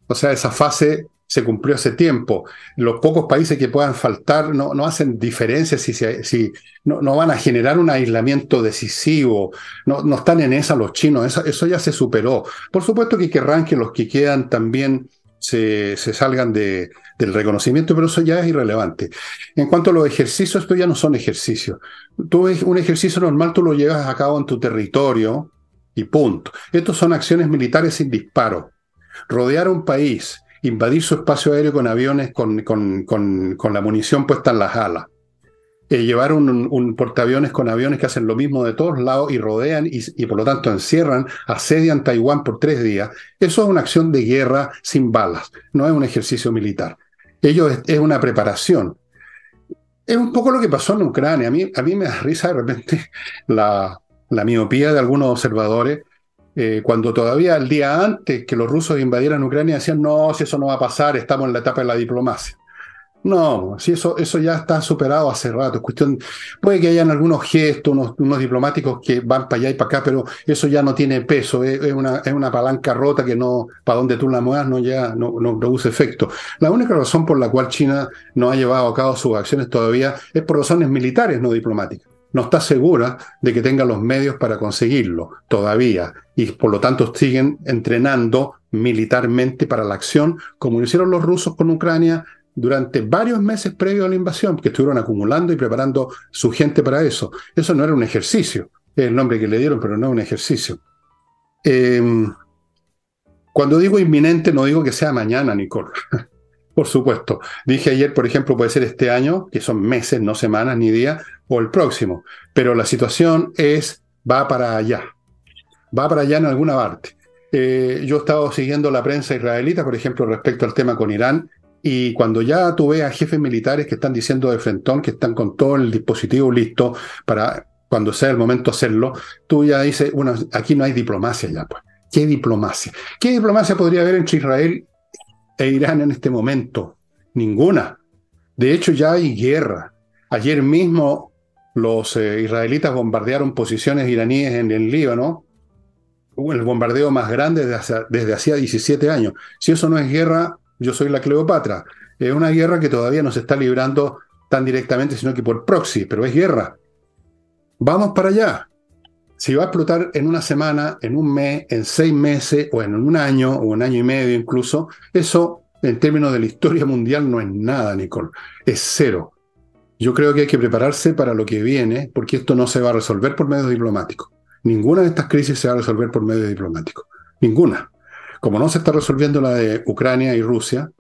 O sea, esa fase se cumplió hace tiempo. Los pocos países que puedan faltar no, no hacen diferencia si, si no, no, van a generar un aislamiento decisivo. No, no están en esa los chinos, eso, eso, ya se superó. Por supuesto que querrán que los que quedan también se, se salgan de, del reconocimiento, pero eso ya es irrelevante. En cuanto a los ejercicios, esto ya no son ejercicios. Tú, un ejercicio normal tú lo llevas a cabo en tu territorio y punto. Estos son acciones militares sin disparo. Rodear un país, invadir su espacio aéreo con aviones con, con, con, la munición puesta en las alas. Eh, llevar un, un, portaaviones con aviones que hacen lo mismo de todos lados y rodean y, por lo tanto encierran, asedian Taiwán por tres días. Eso es una acción de guerra sin balas, no es un ejercicio militar. Ello es, es una preparación. Es un poco lo que pasó en Ucrania. A mí, a mí me da risa de repente la, la miopía de algunos observadores eh, cuando todavía el día antes que los rusos invadieran Ucrania decían, no, si eso no va a pasar, estamos en la etapa de la diplomacia. No, si eso, eso ya está superado hace rato. Es cuestión, puede que hayan algunos gestos, unos, diplomáticos que van para allá y para acá, pero eso ya no tiene peso. Es, una, es una palanca rota que no, para donde tú la muevas, no ya no produce efecto. La única razón por la cual China no ha llevado a cabo sus acciones todavía es por razones militares, no diplomáticas no está segura de que tenga los medios para conseguirlo todavía y por lo tanto siguen entrenando militarmente para la acción, como lo hicieron los rusos con Ucrania durante varios meses previo a la invasión, que estuvieron acumulando y preparando su gente para eso. Eso no era un ejercicio, es el nombre que le dieron, pero no un ejercicio. Eh, cuando digo inminente, no digo que sea mañana, Nicole. Por supuesto. Dije ayer, por ejemplo, puede ser este año, que son meses, no semanas ni días, o el próximo. Pero la situación es, va para allá. Va para allá en alguna parte. Eh, yo he estado siguiendo la prensa israelita, por ejemplo, respecto al tema con Irán, y cuando ya tú ves a jefes militares que están diciendo de frentón que están con todo el dispositivo listo para cuando sea el momento hacerlo, tú ya dices, bueno, aquí no hay diplomacia ya, pues. ¿Qué diplomacia? ¿Qué diplomacia podría haber entre Israel e Irán en este momento? Ninguna. De hecho, ya hay guerra. Ayer mismo los eh, israelitas bombardearon posiciones iraníes en el Líbano, el bombardeo más grande desde, desde hacía 17 años. Si eso no es guerra, yo soy la Cleopatra. Es una guerra que todavía no se está librando tan directamente, sino que por proxy, pero es guerra. Vamos para allá. Si va a explotar en una semana, en un mes, en seis meses, o en un año, o un año y medio incluso, eso en términos de la historia mundial no es nada, Nicole. Es cero. Yo creo que hay que prepararse para lo que viene, porque esto no se va a resolver por medios diplomáticos. Ninguna de estas crisis se va a resolver por medios diplomáticos. Ninguna. Como no se está resolviendo la de Ucrania y Rusia,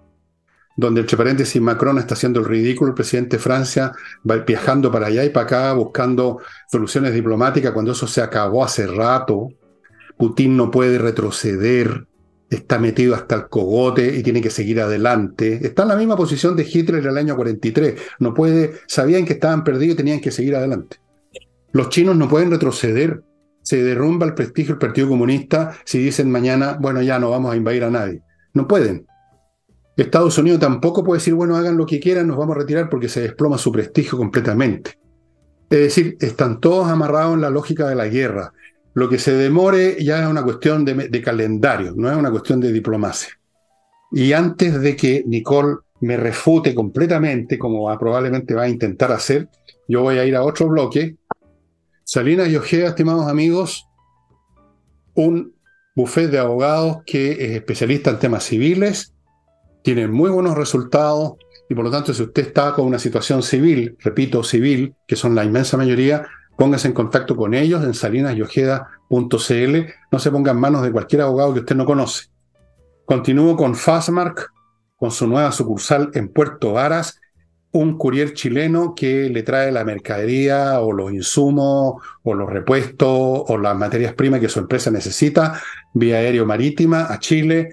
donde entre paréntesis Macron está haciendo el ridículo, el presidente de Francia va viajando para allá y para acá buscando soluciones diplomáticas cuando eso se acabó hace rato. Putin no puede retroceder, está metido hasta el cogote y tiene que seguir adelante. Está en la misma posición de Hitler en el año 43. No puede, sabían que estaban perdidos y tenían que seguir adelante. Los chinos no pueden retroceder. Se derrumba el prestigio del Partido Comunista si dicen mañana, bueno, ya no vamos a invadir a nadie. No pueden Estados Unidos tampoco puede decir, bueno, hagan lo que quieran, nos vamos a retirar porque se desploma su prestigio completamente. Es decir, están todos amarrados en la lógica de la guerra. Lo que se demore ya es una cuestión de, calendario, no es una cuestión de diplomacia. Y antes de que Nicole me refute completamente, como probablemente va a intentar hacer, yo voy a ir a otro bloque. Salinas y Ojeda, estimados amigos, un buffet de abogados que es especialista en temas civiles, tiene muy buenos resultados y por lo tanto si usted está con una situación civil, repito, civil, que son la inmensa mayoría, póngase en contacto con ellos en salinasyojeda.cl, no se ponga en manos de cualquier abogado que usted no conoce. Continúo con Fastmark, con su nueva sucursal en Puerto Varas, un courier chileno que le trae la mercadería o los insumos o los repuestos o las materias primas que su empresa necesita vía aéreo marítima a Chile.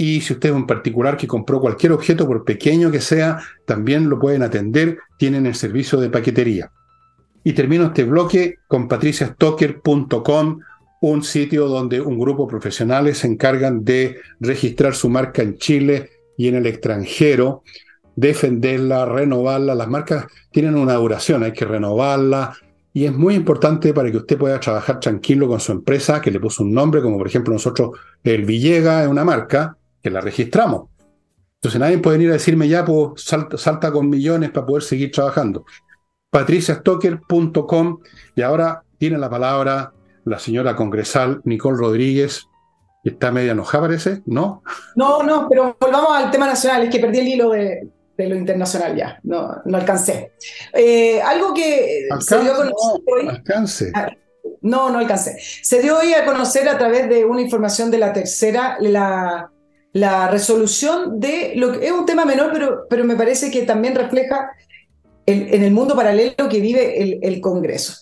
Y si usted es un particular que compró cualquier objeto, por pequeño que sea, también lo pueden atender, tienen el servicio de paquetería. Y termino este bloque con patriciastocker.com, un sitio donde un grupo de profesionales se encargan de registrar su marca en Chile y en el extranjero defenderla, renovarla. Las marcas tienen una duración, hay que renovarla. Y es muy importante para que usted pueda trabajar tranquilo con su empresa, que le puso un nombre, como por ejemplo nosotros, el Villega es una marca que la registramos. Entonces nadie puede venir a decirme ya, pues salta, salta con millones para poder seguir trabajando. patriciastocker.com y ahora tiene la palabra la señora congresal Nicole Rodríguez, está media enojada, parece, ¿no? No, no, pero volvamos al tema nacional, es que perdí el hilo de, de lo internacional ya, no, no alcancé. Eh, algo que se dio a conocer hoy. Alcance. Ah, no, no alcancé. Se dio hoy a conocer a través de una información de la tercera la, la resolución de lo que es un tema menor, pero, pero me parece que también refleja en el mundo paralelo que vive el, Congreso.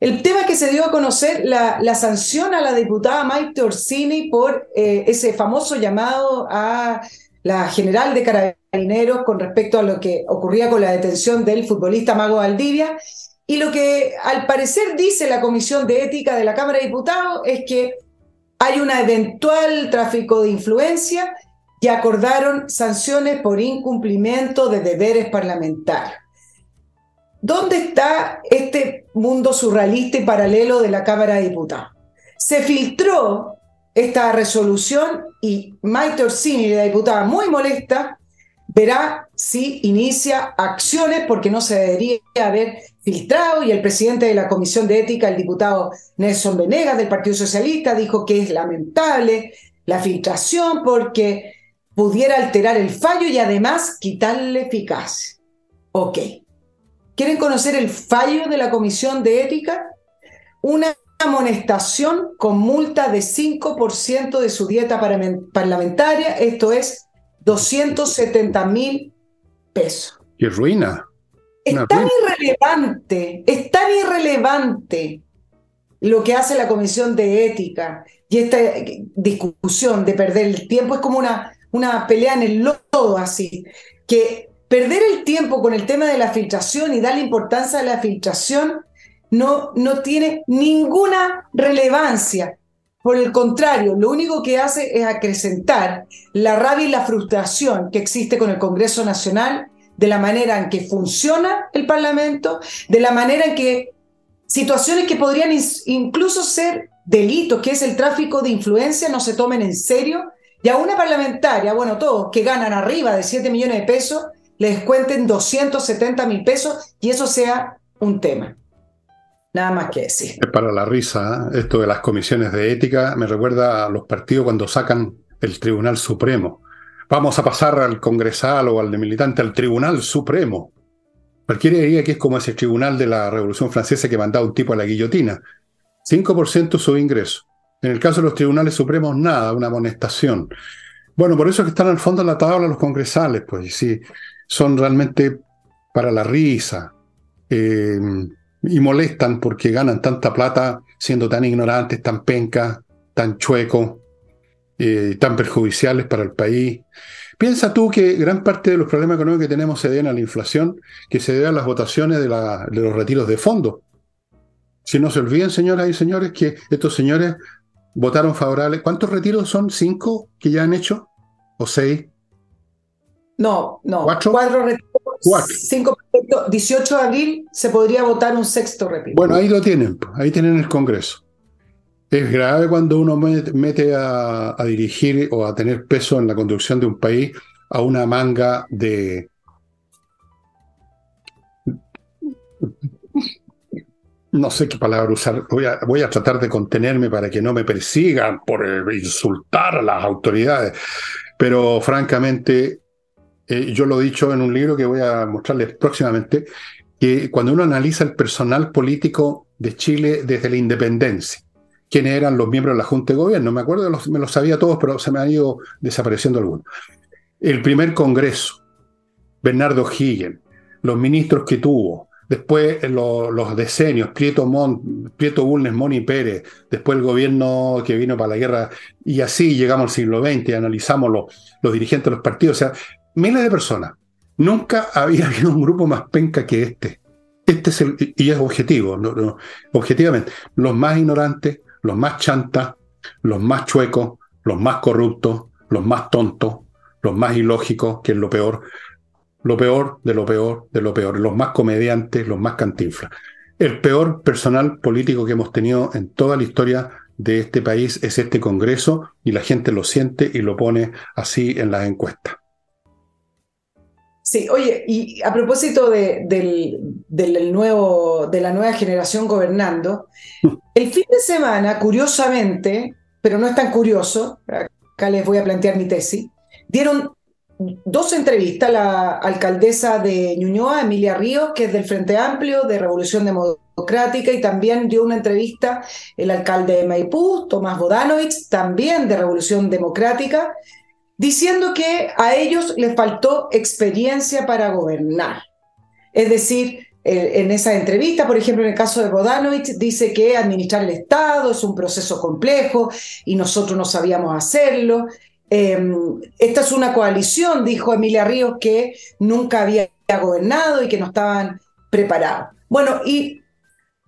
El tema que se dio a conocer, la, la sanción a la diputada Maite Orsini por eh, ese famoso llamado a la general de carabineros con respecto a lo que ocurría con la detención del futbolista Mago Valdivia. Y lo que al parecer dice la Comisión de Ética de la Cámara de Diputados es que hay un eventual tráfico de influencia y acordaron sanciones por incumplimiento de deberes parlamentarios. ¿Dónde está este mundo surrealista y paralelo de la Cámara de Diputados? Se filtró esta resolución y Maite Orsini, la diputada muy molesta, verá si inicia acciones porque no se debería haber filtrado y el presidente de la Comisión de Ética, el diputado Nelson Venegas del Partido Socialista, dijo que es lamentable la filtración porque pudiera alterar el fallo y además quitarle eficacia. Ok. ¿Quieren conocer el fallo de la Comisión de Ética? Una amonestación con multa de 5% de su dieta parlamentaria, esto es 270 mil pesos. Y ruina. Es tan irrelevante, es tan irrelevante lo que hace la Comisión de Ética y esta discusión de perder el tiempo es como una, una pelea en el lodo así, que perder el tiempo con el tema de la filtración y darle importancia a la filtración no, no tiene ninguna relevancia. Por el contrario, lo único que hace es acrecentar la rabia y la frustración que existe con el Congreso Nacional, de la manera en que funciona el Parlamento, de la manera en que situaciones que podrían incluso ser delitos, que es el tráfico de influencia, no se tomen en serio, y a una parlamentaria, bueno, todos que ganan arriba de 7 millones de pesos, les cuenten 270 mil pesos y eso sea un tema. Nada más que decir. Para la risa, ¿eh? esto de las comisiones de ética me recuerda a los partidos cuando sacan el Tribunal Supremo. Vamos a pasar al congresal o al de militante al Tribunal Supremo. Cualquiera diría que es como ese tribunal de la Revolución Francesa que mandaba un tipo a la guillotina. 5% su ingreso. En el caso de los tribunales supremos, nada, una amonestación. Bueno, por eso es que están al fondo de la tabla los congresales, pues, sí, son realmente para la risa. Eh, y molestan porque ganan tanta plata siendo tan ignorantes, tan pencas, tan chuecos, eh, tan perjudiciales para el país. Piensa tú que gran parte de los problemas económicos que tenemos se deben a la inflación, que se deben a las votaciones de, de los retiros de fondos. Si no se olviden, señoras y señores, que estos señores votaron favorables. ¿Cuántos retiros son? ¿Cinco que ya han hecho? ¿O seis? No, no. ¿Cuatro? Cuatro retiros, cinco perfectos. 18 de abril se podría votar un sexto retiro. Bueno, ahí lo tienen, ahí tienen el Congreso. Es grave cuando uno mete a, dirigir o a tener peso en la conducción de un país a una manga de... No sé qué palabra usar. Voy a, voy a tratar de contenerme para que no me persigan por insultar a las autoridades. Pero francamente, eh, yo lo he dicho en un libro que voy a mostrarles próximamente, que cuando uno analiza el personal político de Chile desde la independencia, quiénes eran los miembros de la Junta de Gobierno, me acuerdo, los, me los sabía todos, pero se me han ido desapareciendo algunos. El primer Congreso, Bernardo Higgin, los ministros que tuvo, después los, los decenios, Prieto, Mon, Prieto Bulnes, Moni Pérez, después el gobierno que vino para la guerra, y así llegamos al siglo XX, analizamos los, los dirigentes de los partidos, o sea, miles de personas. Nunca había habido un grupo más penca que este. Este es el, y es objetivo, objetivamente, los más ignorantes, los más chantas, los más chuecos, los más corruptos, los más tontos, los más ilógicos, que es lo peor, lo peor de lo peor de lo peor, los más comediantes, los más cantinflas. El peor personal político que hemos tenido en toda la historia de este país es este Congreso y la gente lo siente y lo pone así en las encuestas. Sí, oye, y a propósito de, del, del, nuevo, de la nueva generación gobernando, el fin de semana, curiosamente, pero no es tan curioso, acá les voy a plantear mi tesis, dieron dos entrevistas a la alcaldesa de Ñuñoa, Emilia Ríos, que es del Frente Amplio de Revolución Democrática, y también dio una entrevista el alcalde de Maipú, Tomás Bodanovich, también de Revolución Democrática, diciendo que a ellos les faltó experiencia para gobernar. Es decir, en esa entrevista, por ejemplo, en el caso de Bodanovich, dice que administrar el Estado es un proceso complejo y nosotros no sabíamos hacerlo. Em, esta es una coalición, dijo Emilia Ríos, que nunca había gobernado y que no estaban preparados. Bueno, y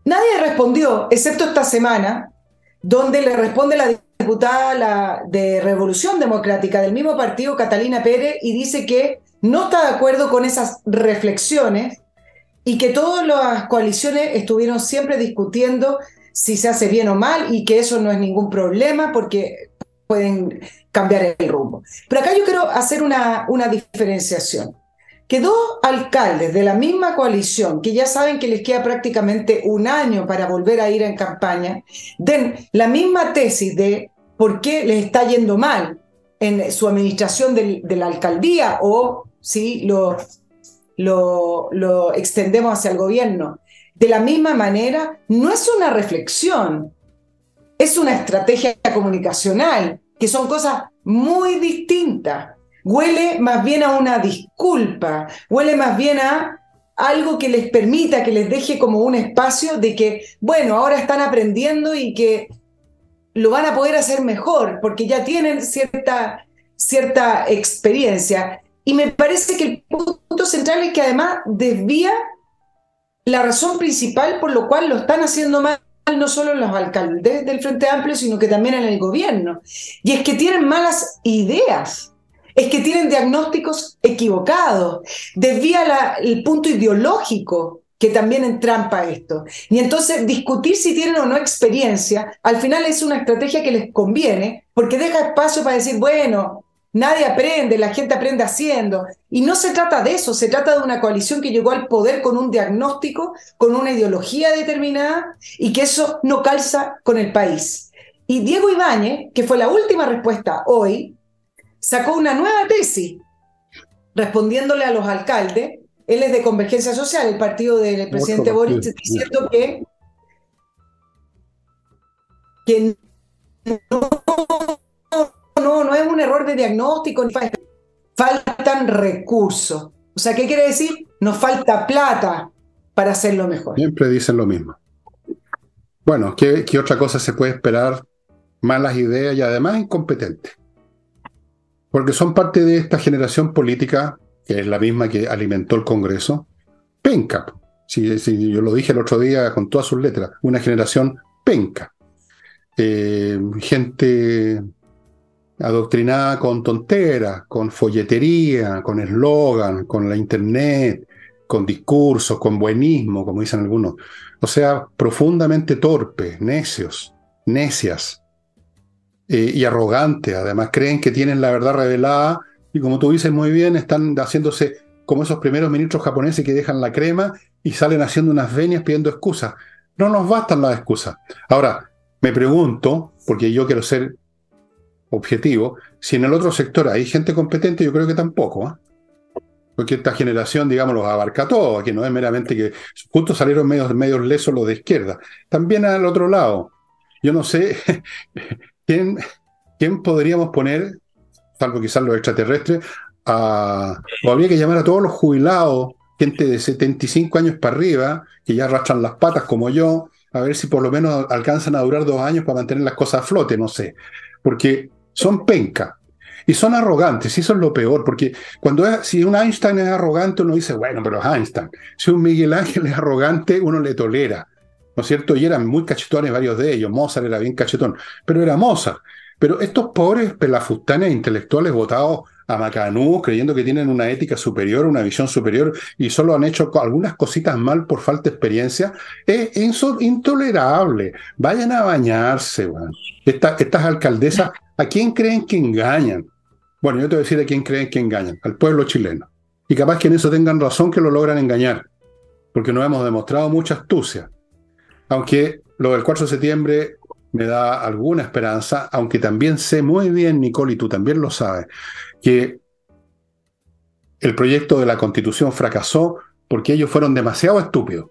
nadie respondió, excepto esta semana, donde le responde la diputada de Revolución Democrática del mismo partido, Catalina Pérez, y dice que no está de acuerdo con esas reflexiones y que todas las coaliciones estuvieron siempre discutiendo si se hace bien o mal y que eso no es ningún problema porque pueden cambiar el rumbo. Pero acá yo quiero hacer una, una diferenciación. Que dos alcaldes de la misma coalición, que ya saben que les queda prácticamente un año para volver a ir en campaña, den la misma tesis de por qué les está yendo mal en su administración de la alcaldía o si lo, lo, lo extendemos hacia el gobierno. De la misma manera, no es una reflexión, es una estrategia comunicacional, que son cosas muy distintas. Huele más bien a una disculpa, huele más bien a algo que les permita, que les deje como un espacio de que, bueno, ahora están aprendiendo y que lo van a poder hacer mejor porque ya tienen cierta, cierta experiencia. Y me parece que el punto central es que además desvía la razón principal por lo cual lo están haciendo mal no solo los alcaldes del Frente Amplio, sino que también en el gobierno. Y es que tienen malas ideas, es que tienen diagnósticos equivocados, desvía el punto ideológico que también entrampa esto. Y entonces discutir si tienen o no experiencia, al final es una estrategia que les conviene, porque deja espacio para decir, bueno, nadie aprende, la gente aprende haciendo. Y no se trata de eso, se trata de una coalición que llegó al poder con un diagnóstico, con una ideología determinada, y que eso no calza con el país. Y Diego Ibáñez, que fue la última respuesta hoy, sacó una nueva tesis respondiéndole a los alcaldes él es de Convergencia Social, el partido del presidente Boric, diciendo que, que no, no, no es un error de diagnóstico, ni faltan recursos. O sea, ¿qué quiere decir? Nos falta plata para hacerlo mejor. Siempre dicen lo mismo. Bueno, ¿qué, ¿qué, otra cosa se puede esperar? Malas ideas y además incompetentes. Porque son parte de esta generación política que es la misma que alimentó el Congreso, penca. Si, yo lo dije el otro día con todas sus letras, una generación penca. Eh, gente adoctrinada con tonteras, con folletería, con eslogan, con la internet, con discursos, con buenismo, como dicen algunos. O sea, profundamente torpes, necios, necias eh, y arrogantes. Además, creen que tienen la verdad revelada y como tú dices muy bien, están haciéndose como esos primeros ministros japoneses que dejan la crema y salen haciendo unas venias pidiendo excusas. No nos bastan las excusas. Ahora, me pregunto, porque yo quiero ser objetivo, si en el otro sector hay gente competente, yo creo que tampoco. ¿eh? Porque esta generación, digamos, los abarca todo, que no es meramente que justo salieron medios, medios lesos los de izquierda. También al otro lado, yo no sé quién, quién podríamos poner, salvo quizás los extraterrestres, a, o habría que llamar a todos los jubilados, gente de 75 años para arriba, que ya arrastran las patas como yo, a ver si por lo menos alcanzan a durar dos años para mantener las cosas a flote, no sé. Porque son penca. Y son arrogantes, y eso es lo peor, porque cuando si un Einstein es arrogante, uno dice, bueno, pero es Einstein. Si un Miguel Ángel es arrogante, uno le tolera, ¿no es cierto? Y eran muy cachetones varios de ellos, Mozart era bien cachetón, pero era Mozart. Pero estos pobres pelafustanes intelectuales votados a Macanú, creyendo que tienen una ética superior, una visión superior, y solo han hecho algunas cositas mal por falta de experiencia, es intolerable. Vayan a bañarse, estas alcaldesas ¿A quién creen que engañan? Bueno, yo te voy a decir a quién creen que engañan, al pueblo chileno. Y capaz que en eso tengan razón que lo logran engañar, porque no hemos demostrado mucha astucia. Aunque lo del 4 de septiembre me da alguna esperanza, aunque también sé muy bien, Nicole, y tú también lo sabes, que el proyecto de la constitución fracasó porque ellos fueron demasiado estúpidos.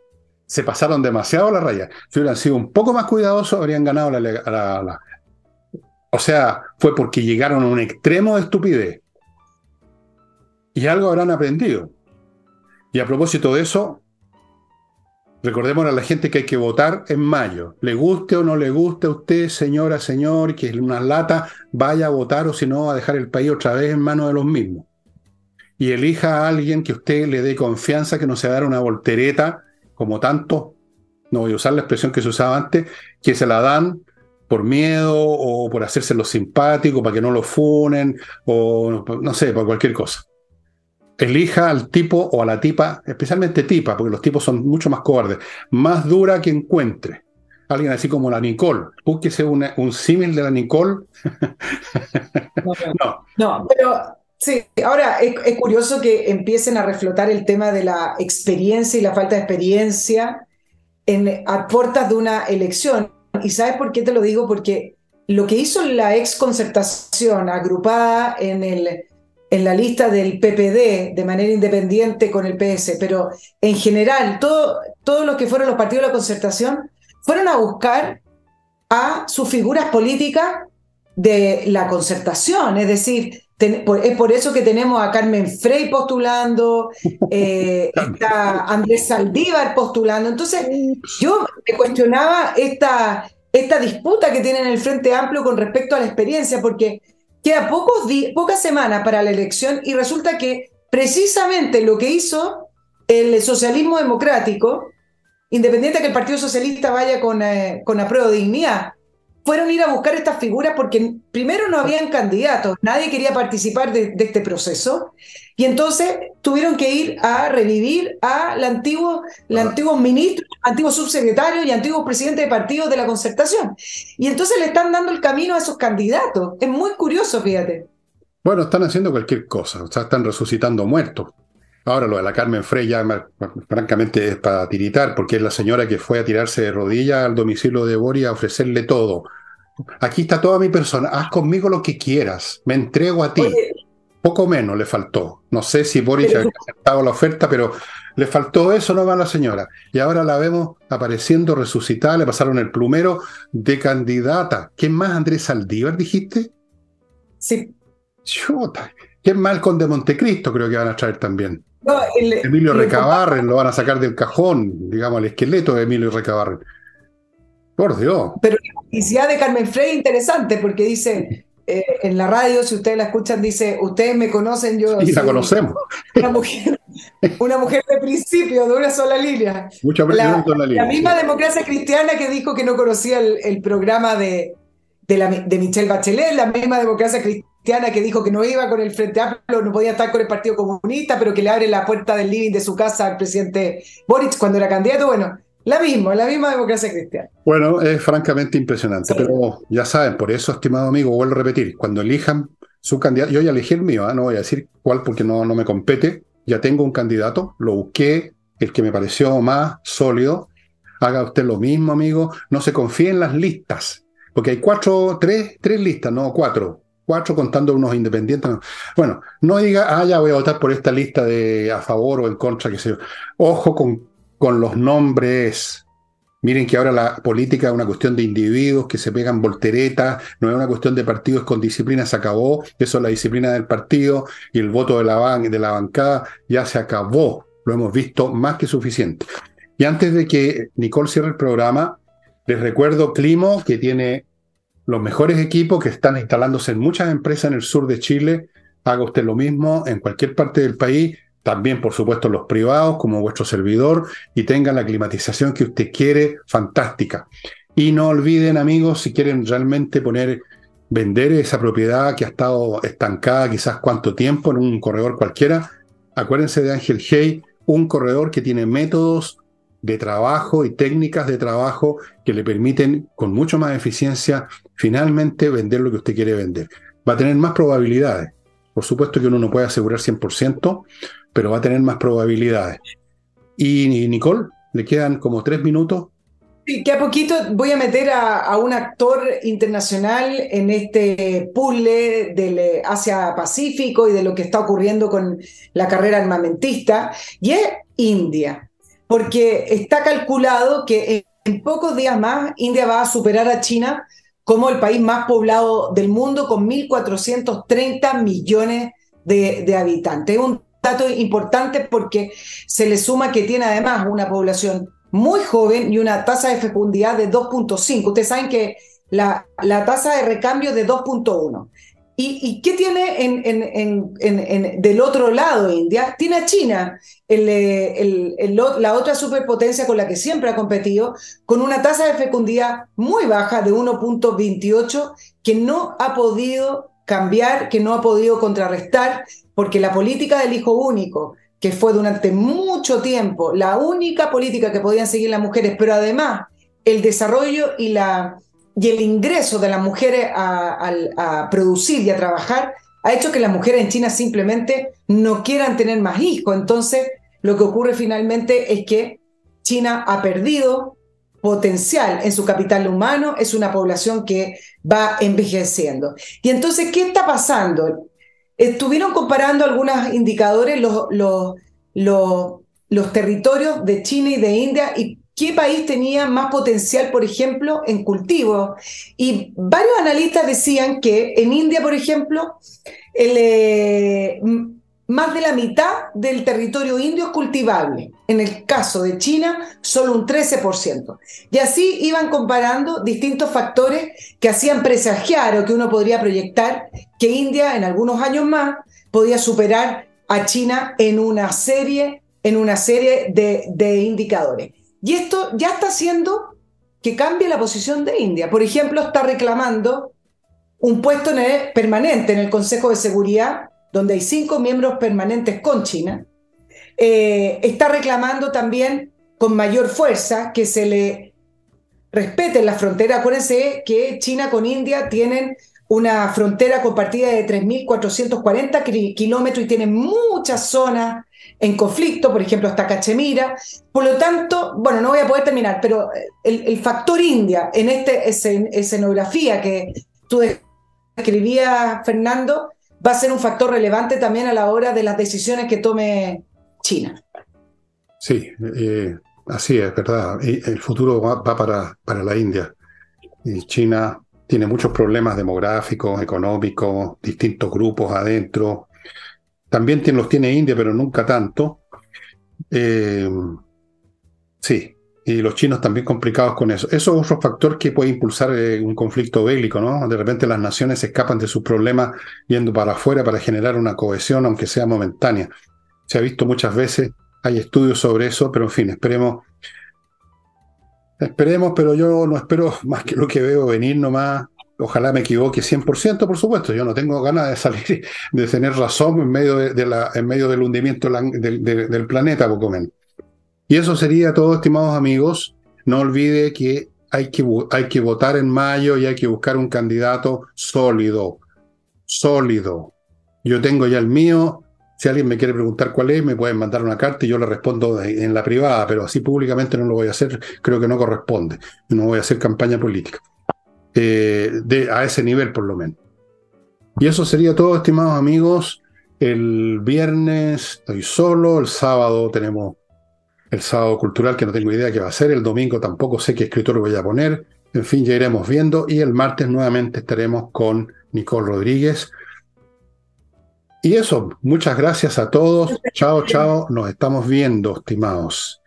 Se pasaron demasiado la raya. Si hubieran sido un poco más cuidadosos, habrían ganado la, la, o sea, fue porque llegaron a un extremo de estupidez. Y algo habrán aprendido. Y a propósito de eso, recordemos a la gente que hay que votar en mayo. Le guste o no le guste a usted, señora, señor, que es una lata, vaya a votar o si no, a dejar el país otra vez en manos de los mismos. Y elija a alguien que usted le dé confianza, que no se dar una voltereta, como tanto, no voy a usar la expresión que se usaba antes, que se la dan por miedo o por hacerse lo simpático para que no lo funen o no sé, por cualquier cosa. Elija al tipo o a la tipa, especialmente tipa, porque los tipos son mucho más cobardes, más dura que encuentre. Alguien así como la Nicole. Búsquese un símil de la Nicole. no. no, pero sí, ahora es, es, curioso que empiecen a reflotar el tema de la experiencia y la falta de experiencia en, a puertas de una elección. ¿Y sabes por qué te lo digo? Porque lo que hizo la ex concertación agrupada en, el, en la lista del PPD de manera independiente con el PS, pero en general, todo, todos los que fueron los partidos de la concertación fueron a buscar a sus figuras políticas de la concertación, es decir, es por eso que tenemos a Carmen Frey postulando, eh, está Andrés Saldívar postulando. Entonces, yo me cuestionaba esta, esta disputa que tienen el Frente Amplio con respecto a la experiencia, porque queda pocos pocas semanas para la elección y resulta que precisamente lo que hizo el socialismo democrático, independiente de que el Partido Socialista vaya con, eh, con de dignidad, fueron a ir a buscar estas figuras porque primero no habían candidatos, nadie quería participar de, este proceso, y entonces tuvieron que ir a revivir al antiguo, ah. antiguos ministros, antiguos subsecretarios y antiguos presidentes de partidos de la concertación. Y entonces le están dando el camino a esos candidatos. Es muy curioso, fíjate. Bueno, están haciendo cualquier cosa, o sea, están resucitando muertos. Ahora lo de la Carmen Frey ya francamente es para tiritar, porque es la señora que fue a tirarse de rodillas al domicilio de Boris a ofrecerle todo. Aquí está toda mi persona, haz conmigo lo que quieras, me entrego a ti. Poco menos le faltó. No sé si Boris ha aceptado la oferta, pero le faltó eso nomás a la señora. Y ahora la vemos apareciendo resucitada, le pasaron el plumero de candidata. ¿Quién más, Andrés Saldívar, dijiste? Sí. Chota. ¿Quién más, el conde Montecristo creo que van a traer también? Emilio Recabarren, lo van a sacar del cajón, digamos, el esqueleto de Emilio Recabarren. Por Dios. Pero la publicidad de Carmen Frey interesante porque dice, eh, en la radio, si ustedes la escuchan, dice, ustedes me conocen, yo... Y la conocemos. Una mujer, una mujer de principio, de una sola línea. Mucha la, la misma democracia cristiana que dijo que no conocía el, programa de, de, la, de Michelle Bachelet, la misma democracia cristiana que dijo que no iba con el Frente Amplio, no podía estar con el Partido Comunista, pero que le abre la puerta del living de su casa al presidente Boric cuando era candidato. Bueno, la misma, la misma democracia cristiana. Bueno, es francamente impresionante, pero ya saben, por eso, estimado amigo, vuelvo a repetir, cuando elijan su candidato, yo ya elegí el mío, ¿ah? no voy a decir cuál porque no, no me compete, ya tengo un candidato, lo busqué, el que me pareció más sólido, haga usted lo mismo, amigo, no se confíe en las listas, porque hay cuatro, tres, tres listas, no cuatro, cuatro contando unos independientes. Bueno, no diga, ah, ya voy a votar por esta lista de a favor o en contra, que sé yo. Ojo con, con los nombres. Miren que ahora la política es una cuestión de individuos que se pegan volteretas, no es una cuestión de partidos con disciplina, se acabó. Eso es la disciplina del partido y el voto de la, de la bancada ya se acabó. Lo hemos visto más que suficiente. Y antes de que Nicole cierre el programa, les recuerdo Climo, que tiene los mejores equipos que están instalándose en muchas empresas en el sur de Chile. Haga usted lo mismo en cualquier parte del país, también por supuesto los privados como vuestro servidor y tengan la climatización que usted quiere, fantástica. Y no olviden amigos, si quieren realmente poner, vender esa propiedad que ha estado estancada quizás cuánto tiempo en un corredor cualquiera, acuérdense de Ángel Hey, un corredor que tiene métodos de trabajo y técnicas de trabajo que le permiten con mucho más eficiencia finalmente vender lo que usted quiere vender. Va a tener más probabilidades. Por supuesto que uno no puede asegurar 100%, pero va a tener más probabilidades. Y Nicole, le quedan como tres minutos. Sí, que a poquito voy a meter a, a, un actor internacional en este puzzle del eh, Asia-Pacífico y de lo que está ocurriendo con la carrera armamentista, y es India porque está calculado que en pocos días más India va a superar a China como el país más poblado del mundo con 1.430 millones de, habitantes. Es un dato importante porque se le suma que tiene además una población muy joven y una tasa de fecundidad de 2.5. Ustedes saben que la, la tasa de recambio es de 2.1. ¿Y, qué tiene en, del otro lado India? Tiene a China, la otra superpotencia con la que siempre ha competido, con una tasa de fecundidad muy baja de 1.28 que no ha podido cambiar, que no ha podido contrarrestar, porque la política del hijo único, que fue durante mucho tiempo la única política que podían seguir las mujeres, pero además el desarrollo y la y el ingreso de las mujeres a, producir y a trabajar ha hecho que las mujeres en China simplemente no quieran tener más hijos. Entonces, lo que ocurre finalmente es que China ha perdido potencial en su capital humano, es una población que va envejeciendo. Y entonces, ¿qué está pasando? Estuvieron comparando algunos indicadores los, los, los, territorios de China y de India y qué país tenía más potencial, por ejemplo, en cultivo. Y varios analistas decían que en India, por ejemplo, eh, más de la mitad del territorio indio es cultivable. En el caso de China, solo un 13%. Y así iban comparando distintos factores que hacían presagiar o que uno podría proyectar que India en algunos años más podía superar a China en una serie, en una serie de indicadores. Y esto ya está haciendo que cambie la posición de India. Por ejemplo, está reclamando un puesto permanente en el Consejo de Seguridad, donde hay cinco miembros permanentes con China. Eh, está reclamando también con mayor fuerza que se le respete la frontera. Acuérdense que China con India tienen una frontera compartida de 3.440 kilómetros y tienen muchas zonas en conflicto, por ejemplo, hasta Cachemira. Por lo tanto, bueno, no voy a poder terminar, pero el, factor India en esta escenografía que tú escribías, Fernando, va a ser un factor relevante también a la hora de las decisiones que tome China. Sí, eh, así es, verdad. El futuro va, para, para la India. Y China tiene muchos problemas demográficos, económicos, distintos grupos adentro, también los tiene India, pero nunca tanto. Eh, sí, y los chinos también complicados con eso. Eso es otro factor que puede impulsar eh, un conflicto bélico, ¿no? De repente las naciones escapan de sus problemas yendo para afuera para generar una cohesión, aunque sea momentánea. Se ha visto muchas veces, hay estudios sobre eso, pero en fin, esperemos. Esperemos, pero yo no espero más que lo que veo venir nomás. Ojalá me equivoque 100%, por supuesto. Yo no tengo ganas de salir, de tener razón en medio, de, la, en medio del hundimiento del, del planeta, poco menos. Y eso sería todo, estimados amigos. No olvide que hay, que hay que votar en mayo y hay que buscar un candidato sólido, sólido. Yo tengo ya el mío. Si alguien me quiere preguntar cuál es, me pueden mandar una carta y yo le respondo en la privada, pero así públicamente no lo voy a hacer, creo que no corresponde. No voy a hacer campaña política. Eh, a ese nivel, por lo menos. Y eso sería todo, estimados amigos. El viernes estoy solo, el sábado tenemos el sábado cultural, que no tengo idea qué va a ser, el domingo tampoco sé qué escritor voy a poner, en fin, ya iremos viendo, y el martes nuevamente estaremos con Nicole Rodríguez. Y eso, muchas gracias a todos, chao, chao, nos estamos viendo, estimados.